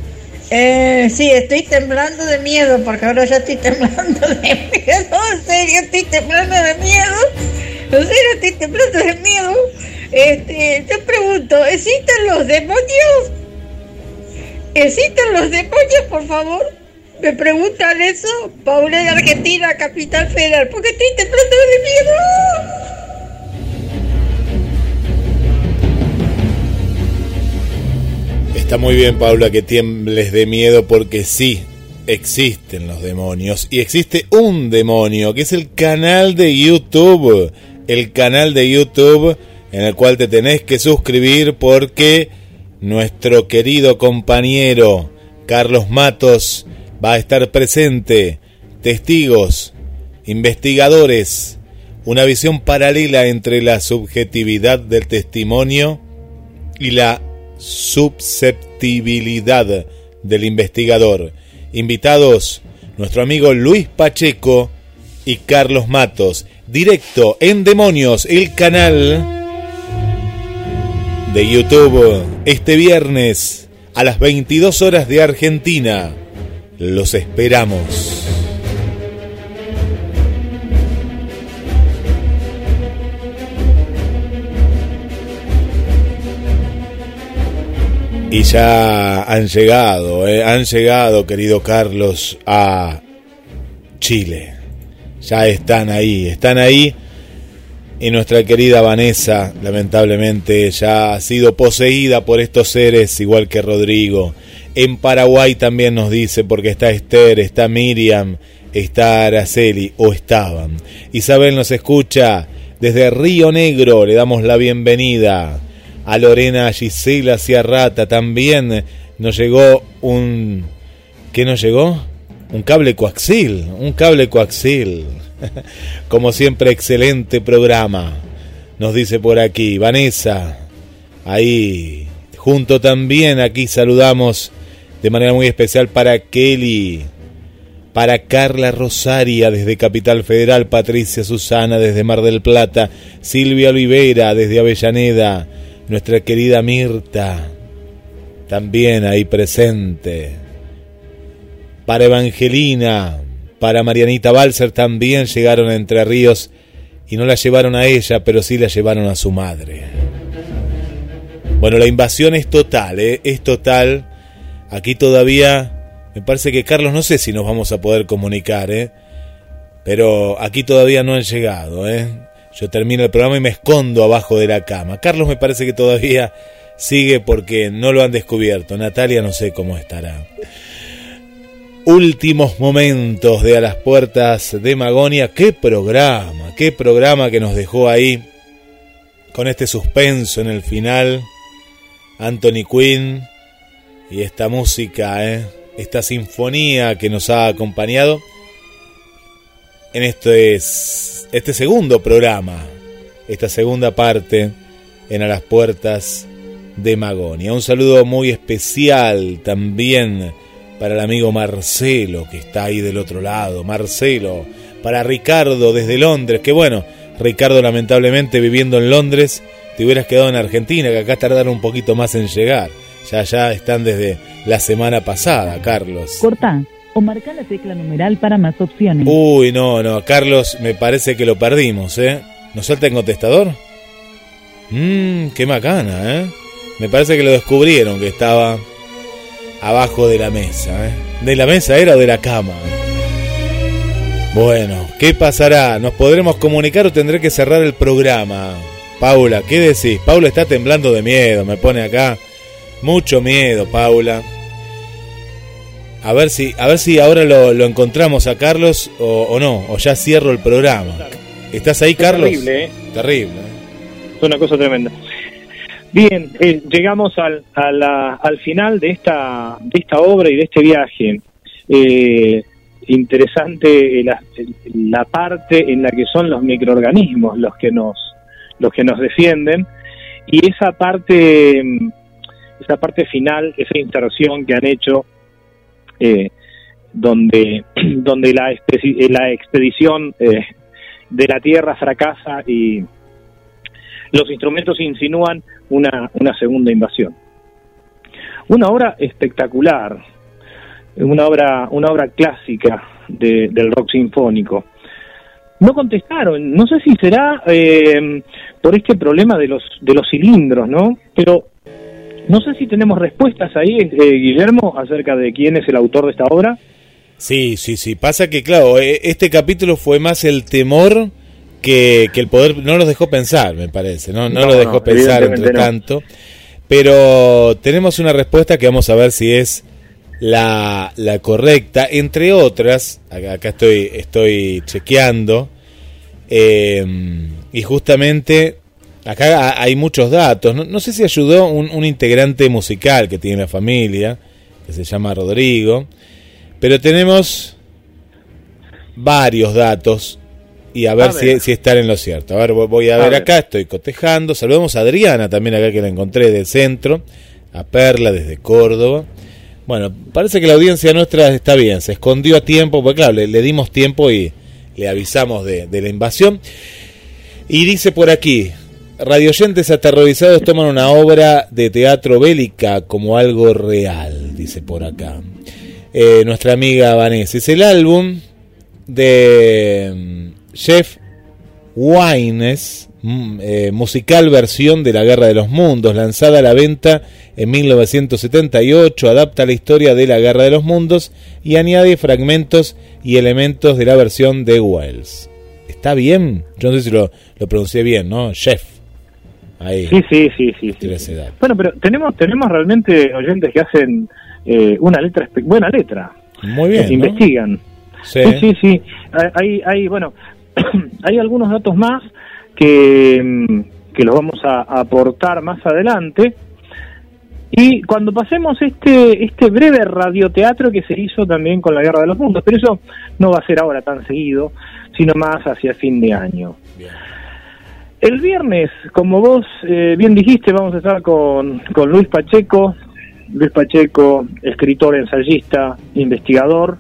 Eh, sí, estoy temblando de miedo, porque ahora ya estoy temblando de miedo. En serio, estoy temblando de miedo. En serio, estoy temblando de miedo. Este, te pregunto, ¿existen los demonios? ¿Existen los demonios, por favor? Me preguntan eso, Paula de Argentina, Capital Federal, porque estoy temblando de miedo. Está muy bien, Paula, que tiembles de miedo porque sí, existen los demonios. Y existe un demonio, que es el canal de YouTube. El canal de YouTube en el cual te tenés que suscribir porque nuestro querido compañero Carlos Matos va a estar presente. Testigos, investigadores, una visión paralela entre la subjetividad del testimonio y la susceptibilidad del investigador. Invitados, nuestro amigo Luis Pacheco y Carlos Matos. Directo en Demonios, el canal de YouTube, este viernes a las 22 horas de Argentina. Los esperamos. Y ya han llegado, eh, han llegado, querido Carlos, a Chile. Ya están ahí, están ahí. Y nuestra querida Vanessa, lamentablemente, ya ha sido poseída por estos seres, igual que Rodrigo. En Paraguay también nos dice, porque está Esther, está Miriam, está Araceli, o estaban. Isabel nos escucha desde Río Negro, le damos la bienvenida a Lorena Gisela Ciarrata también nos llegó un ¿qué nos llegó? Un cable coaxil, un cable coaxil. Como siempre excelente programa. Nos dice por aquí Vanessa. Ahí junto también aquí saludamos de manera muy especial para Kelly, para Carla Rosaria desde Capital Federal, Patricia Susana desde Mar del Plata, Silvia Olivera desde Avellaneda, nuestra querida Mirta, también ahí presente. Para Evangelina, para Marianita Balser también llegaron a Entre Ríos y no la llevaron a ella, pero sí la llevaron a su madre. Bueno, la invasión es total, ¿eh? es total. Aquí todavía, me parece que Carlos, no sé si nos vamos a poder comunicar, ¿eh? pero aquí todavía no han llegado. ¿eh? Yo termino el programa y me escondo abajo de la cama. Carlos me parece que todavía sigue porque no lo han descubierto. Natalia no sé cómo estará. Últimos momentos de A las Puertas de Magonia. Qué programa, qué programa que nos dejó ahí con este suspenso en el final, Anthony Quinn y esta música, ¿eh? esta sinfonía que nos ha acompañado en este, este segundo programa, esta segunda parte en A las Puertas de Magonia. Un saludo muy especial también para el amigo Marcelo que está ahí del otro lado. Marcelo, para Ricardo desde Londres, que bueno, Ricardo lamentablemente viviendo en Londres, te hubieras quedado en Argentina, que acá tardaron un poquito más en llegar. Ya, ya están desde la semana pasada, Carlos. Corta o marca la tecla numeral para más opciones. Uy, no, no, Carlos, me parece que lo perdimos, ¿eh? ¿Nos salta en contestador? Mmm, qué macana, ¿eh? Me parece que lo descubrieron, que estaba abajo de la mesa, ¿eh? ¿De la mesa era o de la cama? Bueno, ¿qué pasará? ¿Nos podremos comunicar o tendré que cerrar el programa? Paula, ¿qué decís? Paula está temblando de miedo, me pone acá. Mucho miedo, Paula. A ver si, a ver si ahora lo, encontramos a Carlos o, no, o ya cierro el programa. ¿Estás ahí, Carlos? Terrible, ¿eh? Terrible. Es una cosa tremenda. Bien, eh, llegamos al, al final de esta, de esta obra y de este viaje. Eh, interesante la, la, parte en la que son los microorganismos los que nos los que nos defienden y esa parte esa parte final esa inserción que han hecho eh, donde donde la, la expedición eh, de la tierra fracasa y los instrumentos insinúan una, una segunda invasión una obra espectacular una obra, una obra clásica del rock sinfónico. No contestaron, no sé si será eh, por este problema de los, de los cilindros, ¿no? Pero no sé si tenemos respuestas ahí, eh, Guillermo, acerca de quién es el autor de esta obra. Sí, sí, sí. Pasa que, claro, eh, este capítulo fue más el temor que, que el poder. No los dejó pensar, me parece. No, no, lo dejó pensar entre tanto. Pero tenemos una respuesta que vamos a ver si es la, la correcta, entre otras, acá, estoy, estoy chequeando, eh, y justamente acá hay muchos datos, no, sé si ayudó un, un, integrante musical que tiene la familia, que se llama Rodrigo, pero tenemos varios datos y a ver, Si, si, están en lo cierto. A ver, voy a, ver, acá, estoy cotejando. Saludamos a Adriana también acá que la encontré del centro, a Perla desde Córdoba. Bueno, parece que la audiencia nuestra está bien, se escondió a tiempo, porque claro, le, dimos tiempo y le avisamos de, la invasión. Y dice por aquí, radioyentes aterrorizados toman una obra de teatro bélica como algo real, dice por acá. Eh, nuestra amiga Vanessa, es el álbum de mm, Jeff Wines, mm, eh, musical versión de La Guerra de los Mundos, lanzada a la venta en 1978 adapta la historia de la Guerra de los Mundos y añade fragmentos y elementos de la versión de Wells. ¿Está bien? Yo no sé si lo, lo pronuncié bien, ¿no? Chef. Ahí. Sí, sí, sí, sí. Bueno, pero tenemos tenemos realmente oyentes que hacen eh, una letra, buena letra. Muy bien. Que investigan. Sí, sí, sí. Hay, hay, bueno, hay algunos datos más que, mm, que los vamos a aportar más adelante y cuando pasemos este, este breve radioteatro que se hizo también con la Guerra de los Mundos, pero eso no va a ser ahora tan seguido, sino más hacia fin de año. El viernes, como vos eh, bien dijiste, vamos a estar con, con Luis Pacheco, Luis Pacheco, escritor, ensayista, investigador,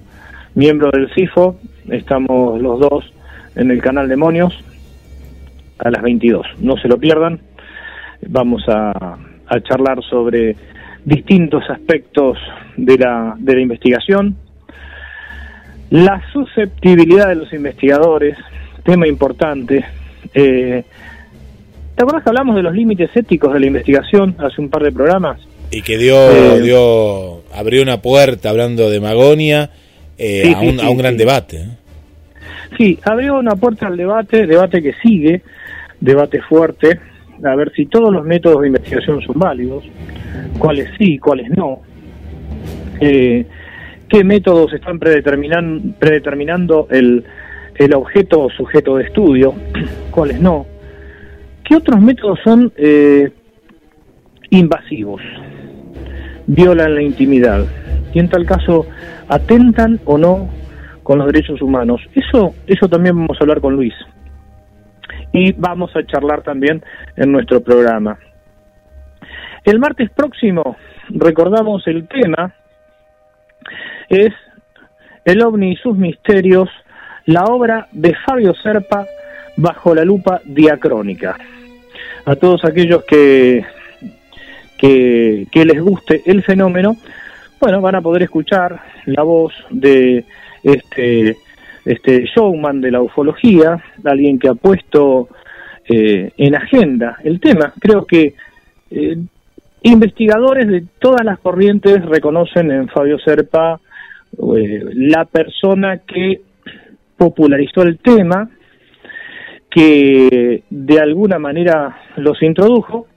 miembro del CIFO, estamos los dos en el canal Demonios a las 22, no se lo pierdan, vamos a a charlar sobre distintos aspectos de la, de la investigación, la susceptibilidad de los investigadores, tema importante. Eh, ¿Te acuerdas que hablamos de los límites éticos de la investigación hace un par de programas? Y que dio, eh, dio abrió una puerta hablando de Magonia eh, a, un, a un gran debate. Sí, abrió una puerta al debate, debate que sigue, debate fuerte, a ver si todos los métodos de investigación son válidos, cuáles sí, cuáles no, eh, qué métodos están predeterminan, predeterminando el, el objeto o sujeto de estudio, cuáles no, qué otros métodos son eh, invasivos, violan la intimidad y en tal caso atentan o no con los derechos humanos. Eso, eso también vamos a hablar con Luis y vamos a charlar también en nuestro programa. El martes próximo recordamos el tema es El ovni y sus misterios, la obra de Fabio Serpa bajo la lupa diacrónica. A todos aquellos que, que, les guste el fenómeno, bueno, van a poder escuchar la voz de este, este showman de la ufología, alguien que ha puesto eh, en agenda el tema. Creo que eh, investigadores de todas las corrientes reconocen en Fabio Serpa eh, la persona que popularizó el tema, que de alguna manera los introdujo.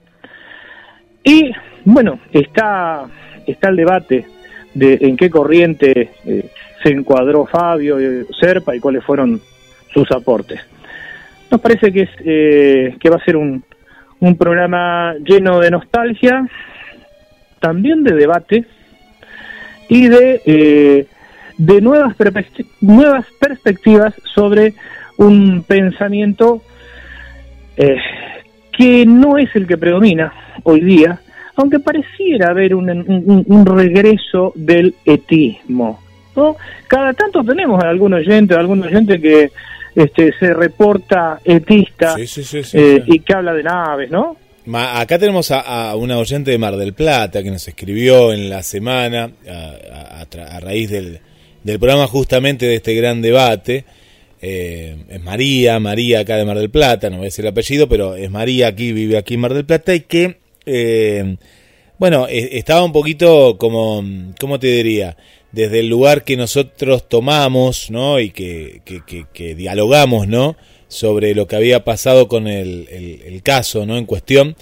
Y bueno, está, está el debate de en qué corriente eh, se encuadró Fabio eh, Serpa y cuáles fueron sus aportes. Nos parece que, es, eh, que va a ser un, un programa lleno de nostalgia, también de debate y de, eh, de nuevas, nuevas perspectivas sobre un pensamiento eh, que no es el que predomina hoy día, aunque pareciera haber un, un, un regreso del etismo. ¿no? Cada tanto tenemos a algún oyente, algún oyente que este, se reporta etista Sí, sí, sí, sí, eh, y que habla de naves, ¿no? Ma- acá tenemos a, a una oyente de Mar del Plata que nos escribió en la semana a, a- a a raíz del, del programa justamente de este gran debate. Eh, es María, María acá de Mar del Plata, no voy a decir el apellido, pero es María aquí, vive aquí en Mar del Plata y que, eh, bueno, e- estaba un poquito como, ¿cómo te diría? Desde el lugar que nosotros tomamos, ¿no? Y que, que, que- que dialogamos, ¿no? Sobre lo que había pasado con el, el- caso, ¿no? En cuestión.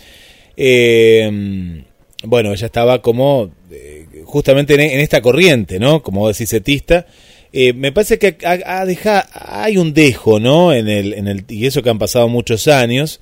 Eh, bueno, ella estaba como eh, justamente en, esta corriente, ¿no? Como decís, etista. Eh, me parece que ha, ha deja- hay un dejo, ¿no? En el, en el, y eso que han pasado muchos años,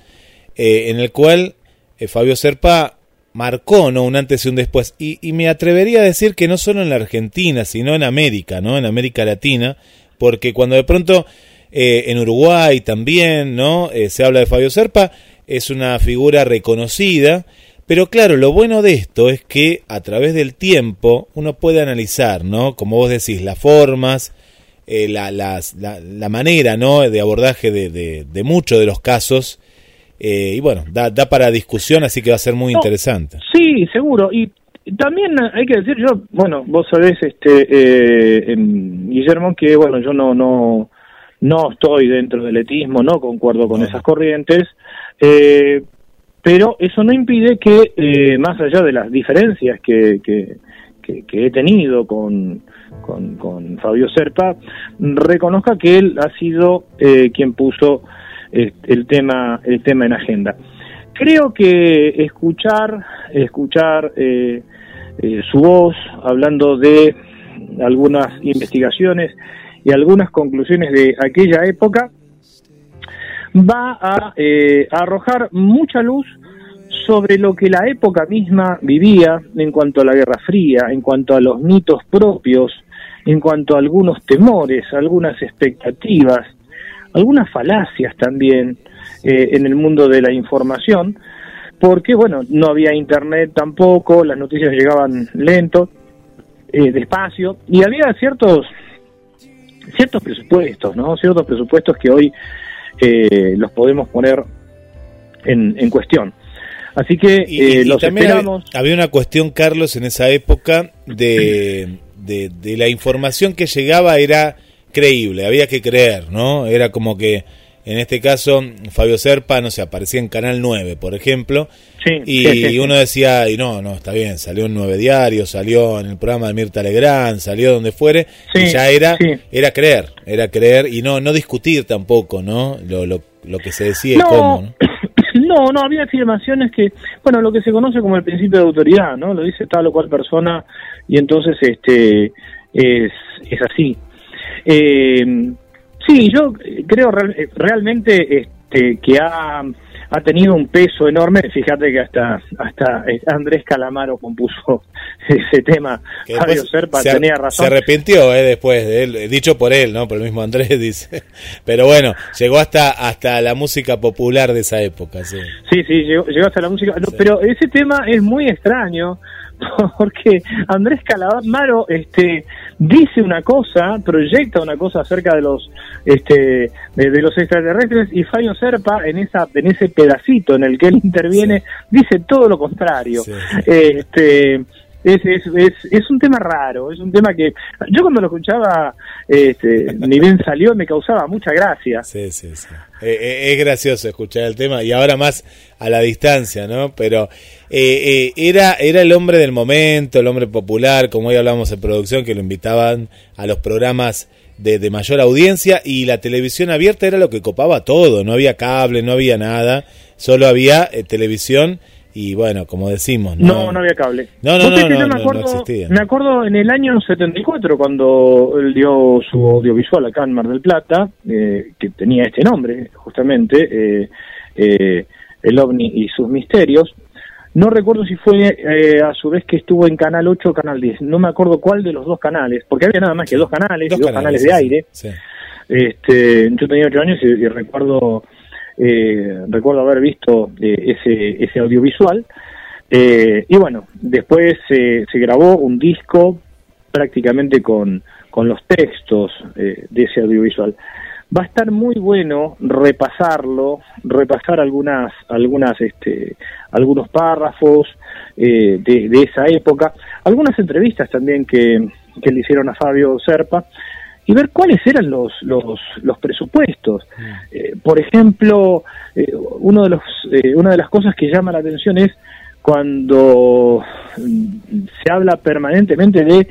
eh, en el cual eh, Fabio Serpa marcó, ¿no? Un antes y un después. Y, y me atrevería a decir que no solo en la Argentina, sino en América, ¿no? En América Latina, porque cuando de pronto en Uruguay también, ¿no? Se habla de Fabio Serpa, es una figura reconocida, pero claro, lo bueno de esto es que a través del tiempo uno puede analizar, ¿no? Como vos decís, las formas, eh, la, las- la, la manera, ¿no? De abordaje de, de, de muchos de los casos. eh, y bueno, da, da para discusión, así que va a ser muy No, interesante. Sí, seguro. Y también hay que decir, yo, bueno, vos sabés, este, eh, Guillermo, que bueno, yo no, no, no estoy dentro del etismo, no concuerdo con esas corrientes, eh, pero eso no impide que, eh, más allá de las diferencias que, que, he tenido con, con, con Fabio Serpa, reconozca que él ha sido eh, quien puso eh, el tema, el tema en agenda. Creo que escuchar, escuchar eh, su voz hablando de algunas investigaciones y algunas conclusiones de aquella época va a, eh, arrojar mucha luz sobre lo que la época misma vivía en cuanto a la Guerra Fría, en cuanto a los mitos propios, en cuanto a algunos temores, algunas expectativas, algunas falacias también eh, en el mundo de la información, porque bueno, no había internet tampoco, las noticias llegaban lento, eh, despacio, y había ciertos ciertos presupuestos, ¿no? Ciertos presupuestos que hoy eh, los podemos poner en, en cuestión. Así que Y, eh, y los también esperamos. había, había una cuestión, Carlos, en esa época de, de, de la información que llegaba era creíble, había que creer, ¿no? Era como que, en este caso, Fabio Serpa, no sé, aparecía en Canal 9, por ejemplo, y, sí, sí. uno decía, y no, no, está bien, salió en Nueve Diarios, salió en el programa de Mirta Legrand, salió donde fuere, y Sí, ya era, sí. era creer, era creer, y no, no discutir tampoco, ¿no? Lo, lo, lo que se decía y No, cómo, ¿no? No, no, había afirmaciones que, bueno, lo que se conoce como el principio de autoridad, ¿no? Lo dice tal o cual persona y entonces este es, es así. Eh, sí, yo creo real- realmente este, que ha, ha tenido un peso enorme. Fíjate que hasta hasta eh, Andrés Calamaro compuso ese tema. Fabio Serpa se, tenía se razón. arrepintió eh, después de él, dicho por él, ¿no? Por el mismo Andrés dice. Pero bueno, llegó hasta hasta la música popular de esa época, sí. Sí, sí, llegó, llegó hasta la música. No, Pero ese tema es muy extraño porque Andrés Calamaro este, dice una cosa, proyecta una cosa acerca de los este, de, de los extraterrestres y Fabio Serpa en esa en ese pedacito en el que él interviene dice todo lo contrario. Este, es, es, es, es un tema raro, es un tema que yo cuando lo escuchaba, este, ni bien salió, me causaba mucha gracia. Sí, sí, sí. Eh, eh, es gracioso escuchar el tema y ahora más a la distancia, ¿no? Pero eh, eh, era, era el hombre del momento, el hombre popular, como hoy hablamos en producción, que lo invitaban a los programas de, de mayor audiencia y la televisión abierta era lo que copaba todo, no había cable, no había nada, solo había televisión y bueno, como decimos, ¿no? No, no había cable. No, no, no, no, yo me acuerdo, existía. me acuerdo en el año 74 cuando él dio su audiovisual acá en Mar del Plata, eh, que tenía este nombre, justamente, eh, eh, El OVNI y sus misterios. No recuerdo si fue eh, a su vez que estuvo en Canal 8 o Canal 10. No me acuerdo cuál de los dos canales, porque había nada más que dos canales, Dos y dos canales, canales, de sí, aire. sí. Este, yo tenía ocho años y, y recuerdo eh, recuerdo haber visto eh, ese, audiovisual. Eh, y bueno, después eh, se grabó un disco prácticamente con, con los textos de ese audiovisual. Va a estar muy bueno repasarlo, repasar algunas, algunas, este, algunos párrafos de, de esa época, algunas entrevistas también que le hicieron a Fabio Serpa y ver cuáles eran los, los, los presupuestos. Eh, por ejemplo, eh, uno de los, eh, una de las cosas que llama la atención es cuando mm, se habla permanentemente de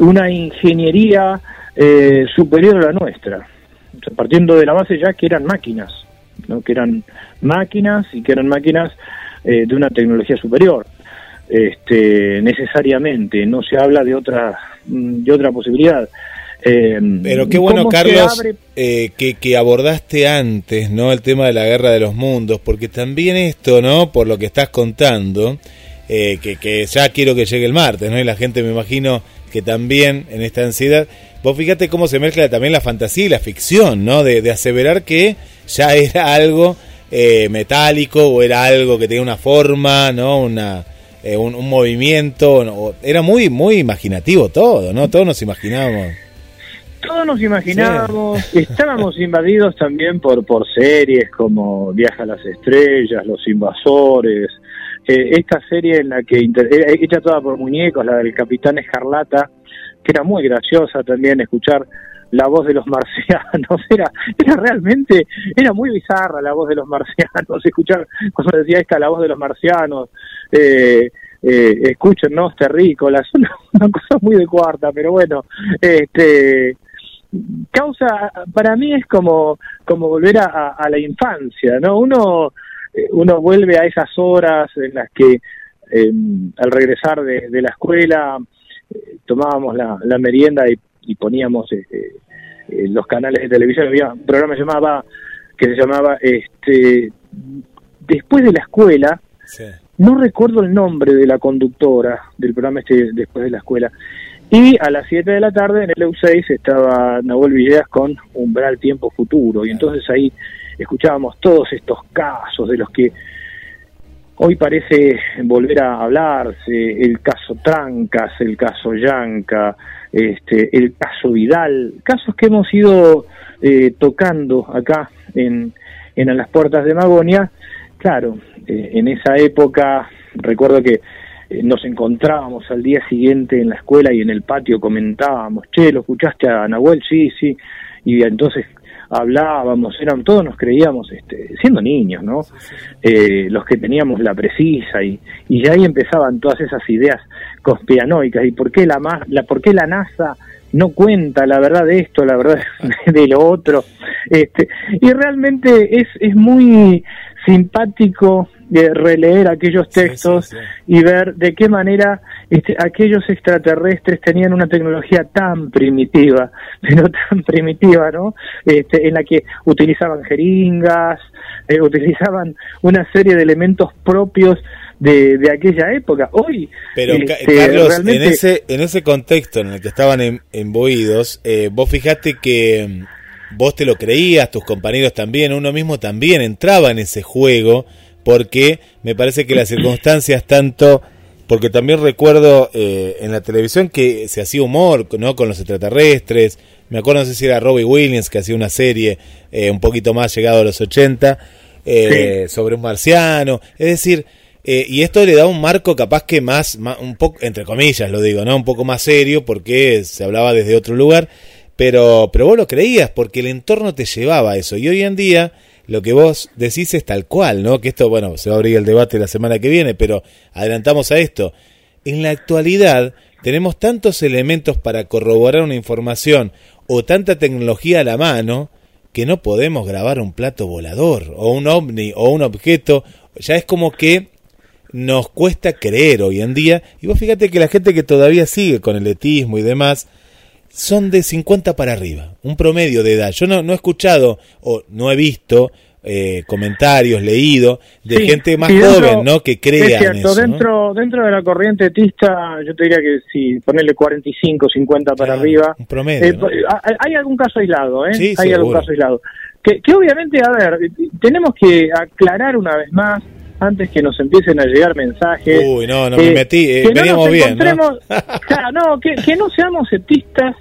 una ingeniería eh, superior a la nuestra, O sea, partiendo de la base ya que eran máquinas, ¿no? que eran máquinas y que eran máquinas de una tecnología superior. Este, necesariamente, no se habla de otra, mm, de otra posibilidad. Eh, Pero qué bueno, ¿cómo se Carlos, abre eh, que, que abordaste antes, ¿no? El tema de la guerra de los mundos, porque también esto, ¿no? Por lo que estás contando, eh, que, que ya quiero que llegue el martes, ¿no? Y la gente me imagino que también en esta ansiedad, vos fíjate cómo se mezcla también la fantasía y la ficción, ¿no? De, de aseverar que ya era algo eh, metálico o era algo que tenía una forma, ¿no? Una, eh, un, un movimiento, era muy, muy imaginativo todo, ¿no? Todos nos imaginábamos. Todos nos imaginábamos, estábamos invadidos también por, por series como Viaja a las Estrellas, Los Invasores, eh, esta serie en la que, inter- eh, hecha toda por muñecos, la del Capitán Escarlata, que era muy graciosa también escuchar la voz de los marcianos, era, era realmente, era muy bizarra la voz de los marcianos, escuchar cuando decía esta la voz de los marcianos, eh, eh, escuchen, ¿no? Terrícolas, una, una cosa muy de cuarta, pero bueno, este causa para mí es como como volver a, a- la infancia no uno eh, uno vuelve a esas horas en las que eh, al regresar de, de la escuela eh, tomábamos la, la merienda y, y poníamos este, eh, los canales de televisión había un programa que se llamaba que se llamaba este después de la escuela no recuerdo el nombre de la conductora del programa este después de la escuela. Y a las 7 de la tarde en el EU6 estaba Nahuel Villegas con Umbral Tiempo Futuro. Y entonces ahí escuchábamos todos estos casos de los que hoy parece volver a hablarse, el caso Trancas, el caso Yanca, este, el caso Vidal, casos que hemos ido eh, tocando acá en, en A las Puertas de Magonia. Claro, eh, en esa época recuerdo que nos encontrábamos al día siguiente en la escuela y en el patio comentábamos, che, ¿lo escuchaste a Nahuel? Sí, sí. Y entonces hablábamos, eran todos nos creíamos, este, siendo niños, ¿no? Eh, los que teníamos la precisa y, y ya ahí empezaban todas esas ideas conspiranoicas y por qué la, la por qué la NASA no cuenta la verdad de esto, la verdad de lo otro. Este, y realmente es, es muy simpático de releer aquellos textos y ver de qué manera este, aquellos extraterrestres tenían una tecnología tan primitiva, pero tan primitiva, ¿no? Este, en la que utilizaban jeringas, eh, utilizaban una serie de elementos propios de, de aquella época. Hoy, Pero este, Carlos, realmente- en ese en ese contexto en el que estaban em- embuidos, eh, vos fijaste que mm, vos te lo creías, tus compañeros también, uno mismo también entraba en ese juego, porque me parece que las circunstancias tanto, porque también recuerdo eh, en la televisión que se hacía humor, ¿no? Con los extraterrestres, me acuerdo, no sé si era Robbie Williams que hacía una serie eh, un poquito más llegado a los 80, eh, sobre un marciano, es decir, eh, y esto le da un marco capaz que más, más- un poco, entre comillas lo digo, ¿no? Un poco más serio porque se hablaba desde otro lugar, pero, pero vos lo creías porque el entorno te llevaba a eso. Y hoy en día lo que vos decís es tal cual, ¿no? Que esto, bueno, se va a abrir el debate la semana que viene, pero adelantamos a esto. En la actualidad tenemos tantos elementos para corroborar una información o tanta tecnología a la mano que no podemos grabar un plato volador o un ovni o un objeto. Ya es como que nos cuesta creer hoy en día. Y vos fíjate que la gente que todavía sigue con el etismo y demás son de 50 para arriba, un promedio de edad. Yo no, no he escuchado o no he visto eh, comentarios, leído de Sí, gente más sí, dentro- joven, ¿no? Que crea es cierto, eso. ¿no? dentro, dentro de la corriente etista, yo te diría que si ponerle 45, 50 para arriba. un promedio, eh, ¿no? hay, algún caso aislado, ¿eh? Sí, hay algún caso aislado. Que, que obviamente, a ver, tenemos que aclarar una vez más, antes que nos empiecen a llegar mensajes. Uy, no, no me metí, eh, que no veníamos nos bien, ¿no? encontremos- claro, no, que, que no seamos etistas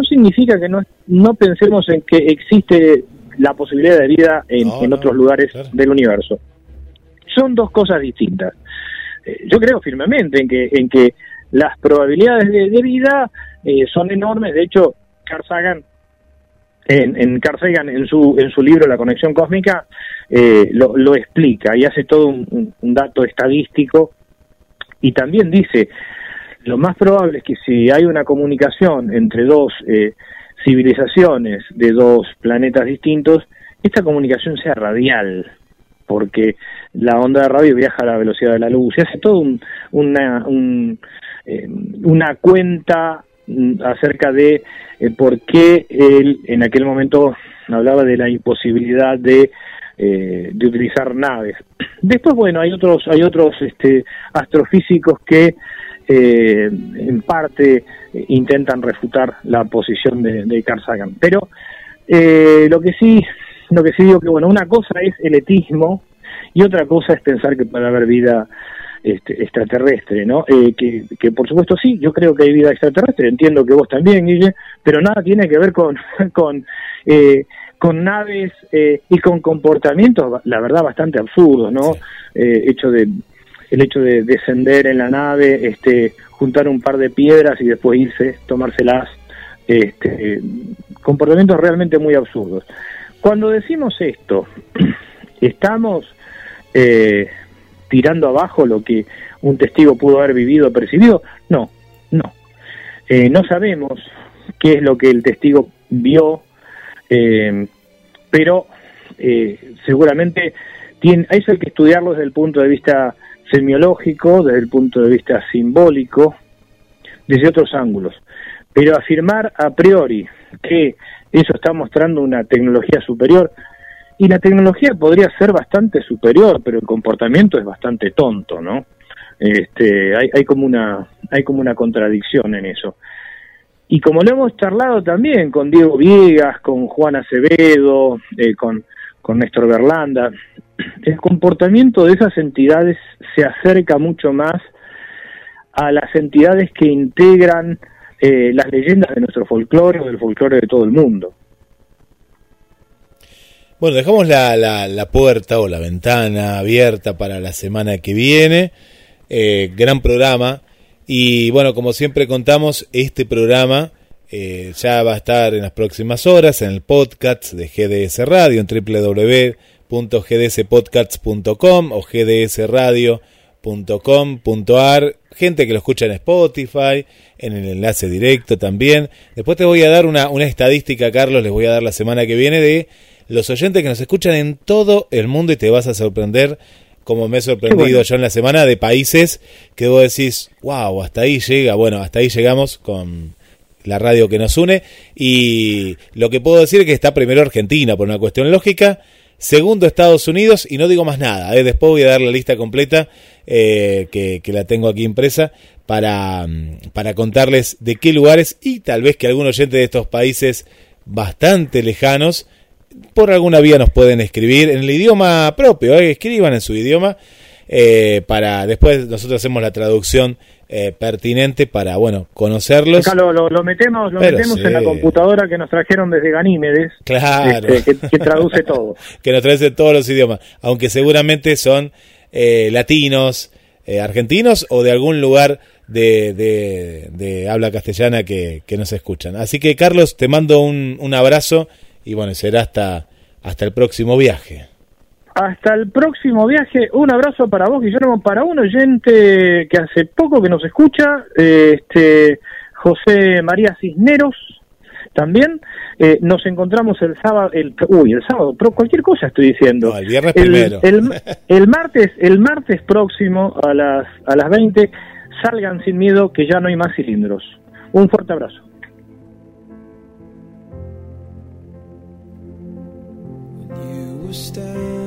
no significa que no, no pensemos en que existe la posibilidad de vida en, en otros lugares del universo. Son dos cosas distintas. Eh, yo creo firmemente en que, en que las probabilidades de, de vida eh, son enormes. De hecho, Carl Sagan, en, en Carl Sagan, en su, en su libro La conexión cósmica, eh, lo, lo explica y hace todo un dato estadístico y también dice, lo más probable es que si hay una comunicación entre dos eh, civilizaciones de dos planetas distintos, esta comunicación sea radial, porque la onda de radio viaja a la velocidad de la luz y hace todo un- una, un, eh, una cuenta mm, acerca de eh, por qué él en aquel momento hablaba de la imposibilidad de eh, de utilizar naves. Después, bueno, hay otros, hay otros este, astrofísicos que eh, en parte eh, intentan refutar la posición de, de Carl Sagan. Pero eh, lo que sí, lo que sí digo que bueno, una cosa es el etismo y otra cosa es pensar que puede haber vida este, extraterrestre, ¿no? Eh, que, que por supuesto sí, yo creo que hay vida extraterrestre, entiendo que vos también, Guille, pero nada tiene que ver con, con, eh, con naves eh, y con comportamientos, la verdad, bastante absurdos, ¿no? Eh, hecho de, el hecho de descender en la nave, este, juntar un par de piedras y después irse, tomárselas, este, comportamientos realmente muy absurdos. Cuando decimos esto, estamos eh, tirando abajo lo que un testigo pudo haber vivido o percibido. No, no. Eh, no sabemos qué es lo que el testigo vio, eh, pero eh, seguramente tiene, eso hay que estudiarlo desde el punto de vista semiológico, desde el punto de vista simbólico, desde otros ángulos. Pero afirmar a priori que eso está mostrando una tecnología superior, y la tecnología podría ser bastante superior, pero el comportamiento es bastante tonto, ¿no? Este, hay, hay como una hay como una contradicción en eso. Y como lo hemos charlado también con Diego Viegas, con Juan Acevedo, eh, con, con Néstor Berlanda, el comportamiento de esas entidades se acerca mucho más a las entidades que integran eh, las leyendas de nuestro folclore o del folclore de todo el mundo. Bueno, dejamos la, la, la puerta o la ventana abierta para la semana que viene. Eh, gran programa. Y bueno, como siempre contamos, este programa eh, ya va a estar en las próximas horas en el podcast de GDS Radio en www.gdspodcasts.com o gdsradio.com.ar. Gente que lo escucha en Spotify, en el enlace directo también. Después te voy a dar una, una estadística, Carlos, les voy a dar la semana que viene de los oyentes que nos escuchan en todo el mundo y te vas a sorprender como me he sorprendido yo en la semana de países que vos decís, wow, hasta ahí llega, bueno, hasta ahí llegamos con la radio que nos une y lo que puedo decir es que está primero Argentina por una cuestión lógica, segundo Estados Unidos y no digo más nada, ¿eh? después voy a dar la lista completa eh, que, que la tengo aquí impresa para, mm, para contarles de qué lugares y tal vez que algún oyente de estos países bastante lejanos por alguna vía nos pueden escribir en el idioma propio, ¿eh? escriban en su idioma, eh, para después nosotros hacemos la traducción eh, pertinente para, bueno, conocerlos. Acá lo, lo- lo metemos, lo Pero metemos sí. en la computadora que nos trajeron desde Ganímedes, Claro. este, que, que traduce todo. que nos traduce todos los idiomas, aunque seguramente son eh, latinos, eh, argentinos o de algún lugar de, de- de habla castellana que, que nos escuchan. Así que Carlos, te mando un, un abrazo y bueno, será hasta, hasta el próximo viaje. Hasta el próximo viaje, un abrazo para vos, Guillermo, para un oyente que hace poco que nos escucha, eh, este José María Cisneros, también. Eh, nos encontramos el sábado, el, uy, el sábado, pero cualquier cosa estoy diciendo. el viernes el, primero. el- el martes, el martes próximo a las a las 20, salgan sin miedo que ya no hay más cilindros. Un fuerte abrazo. You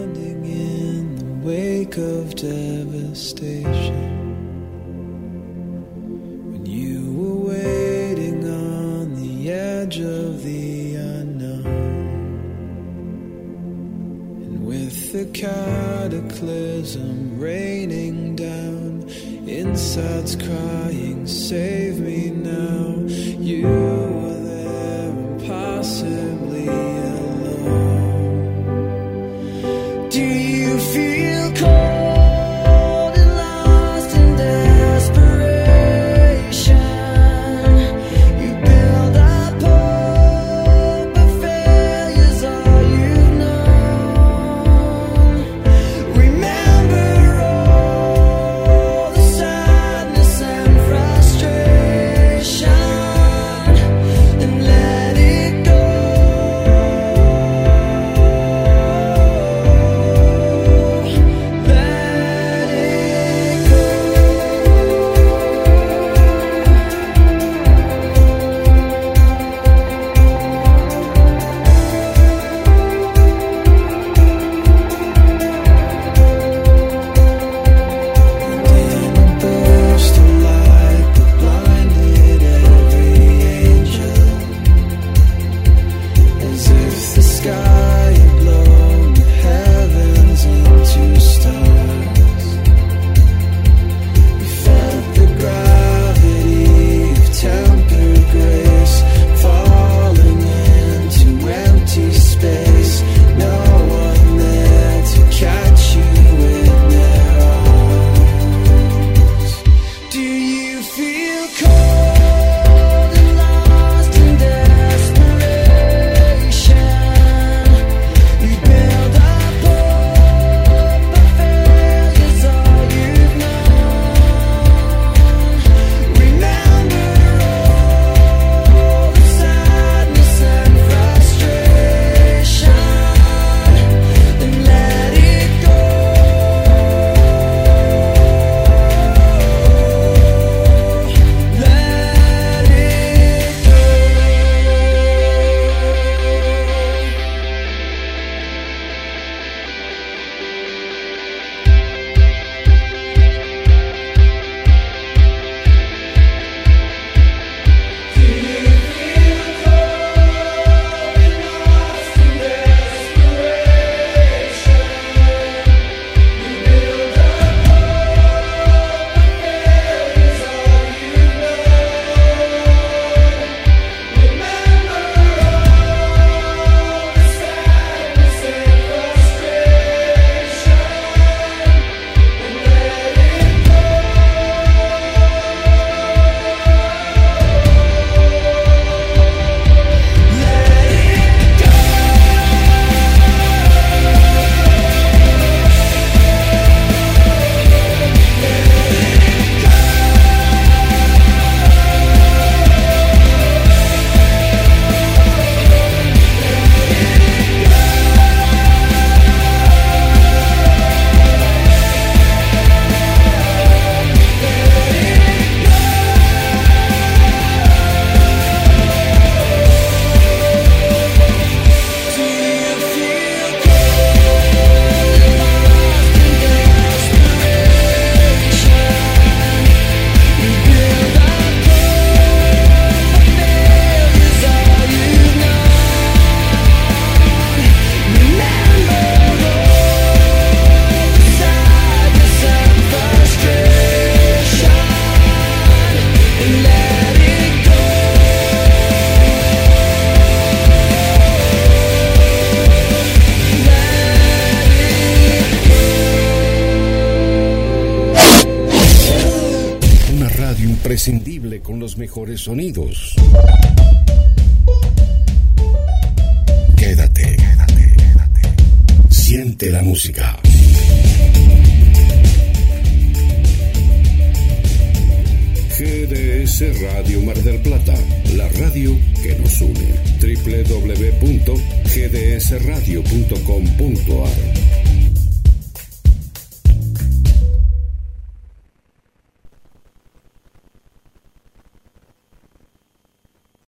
wake of devastation. When you were waiting on the edge of the unknown. And with the cataclysm raining down, insides crying, Save me now. You were there impossibly alone. You feel cold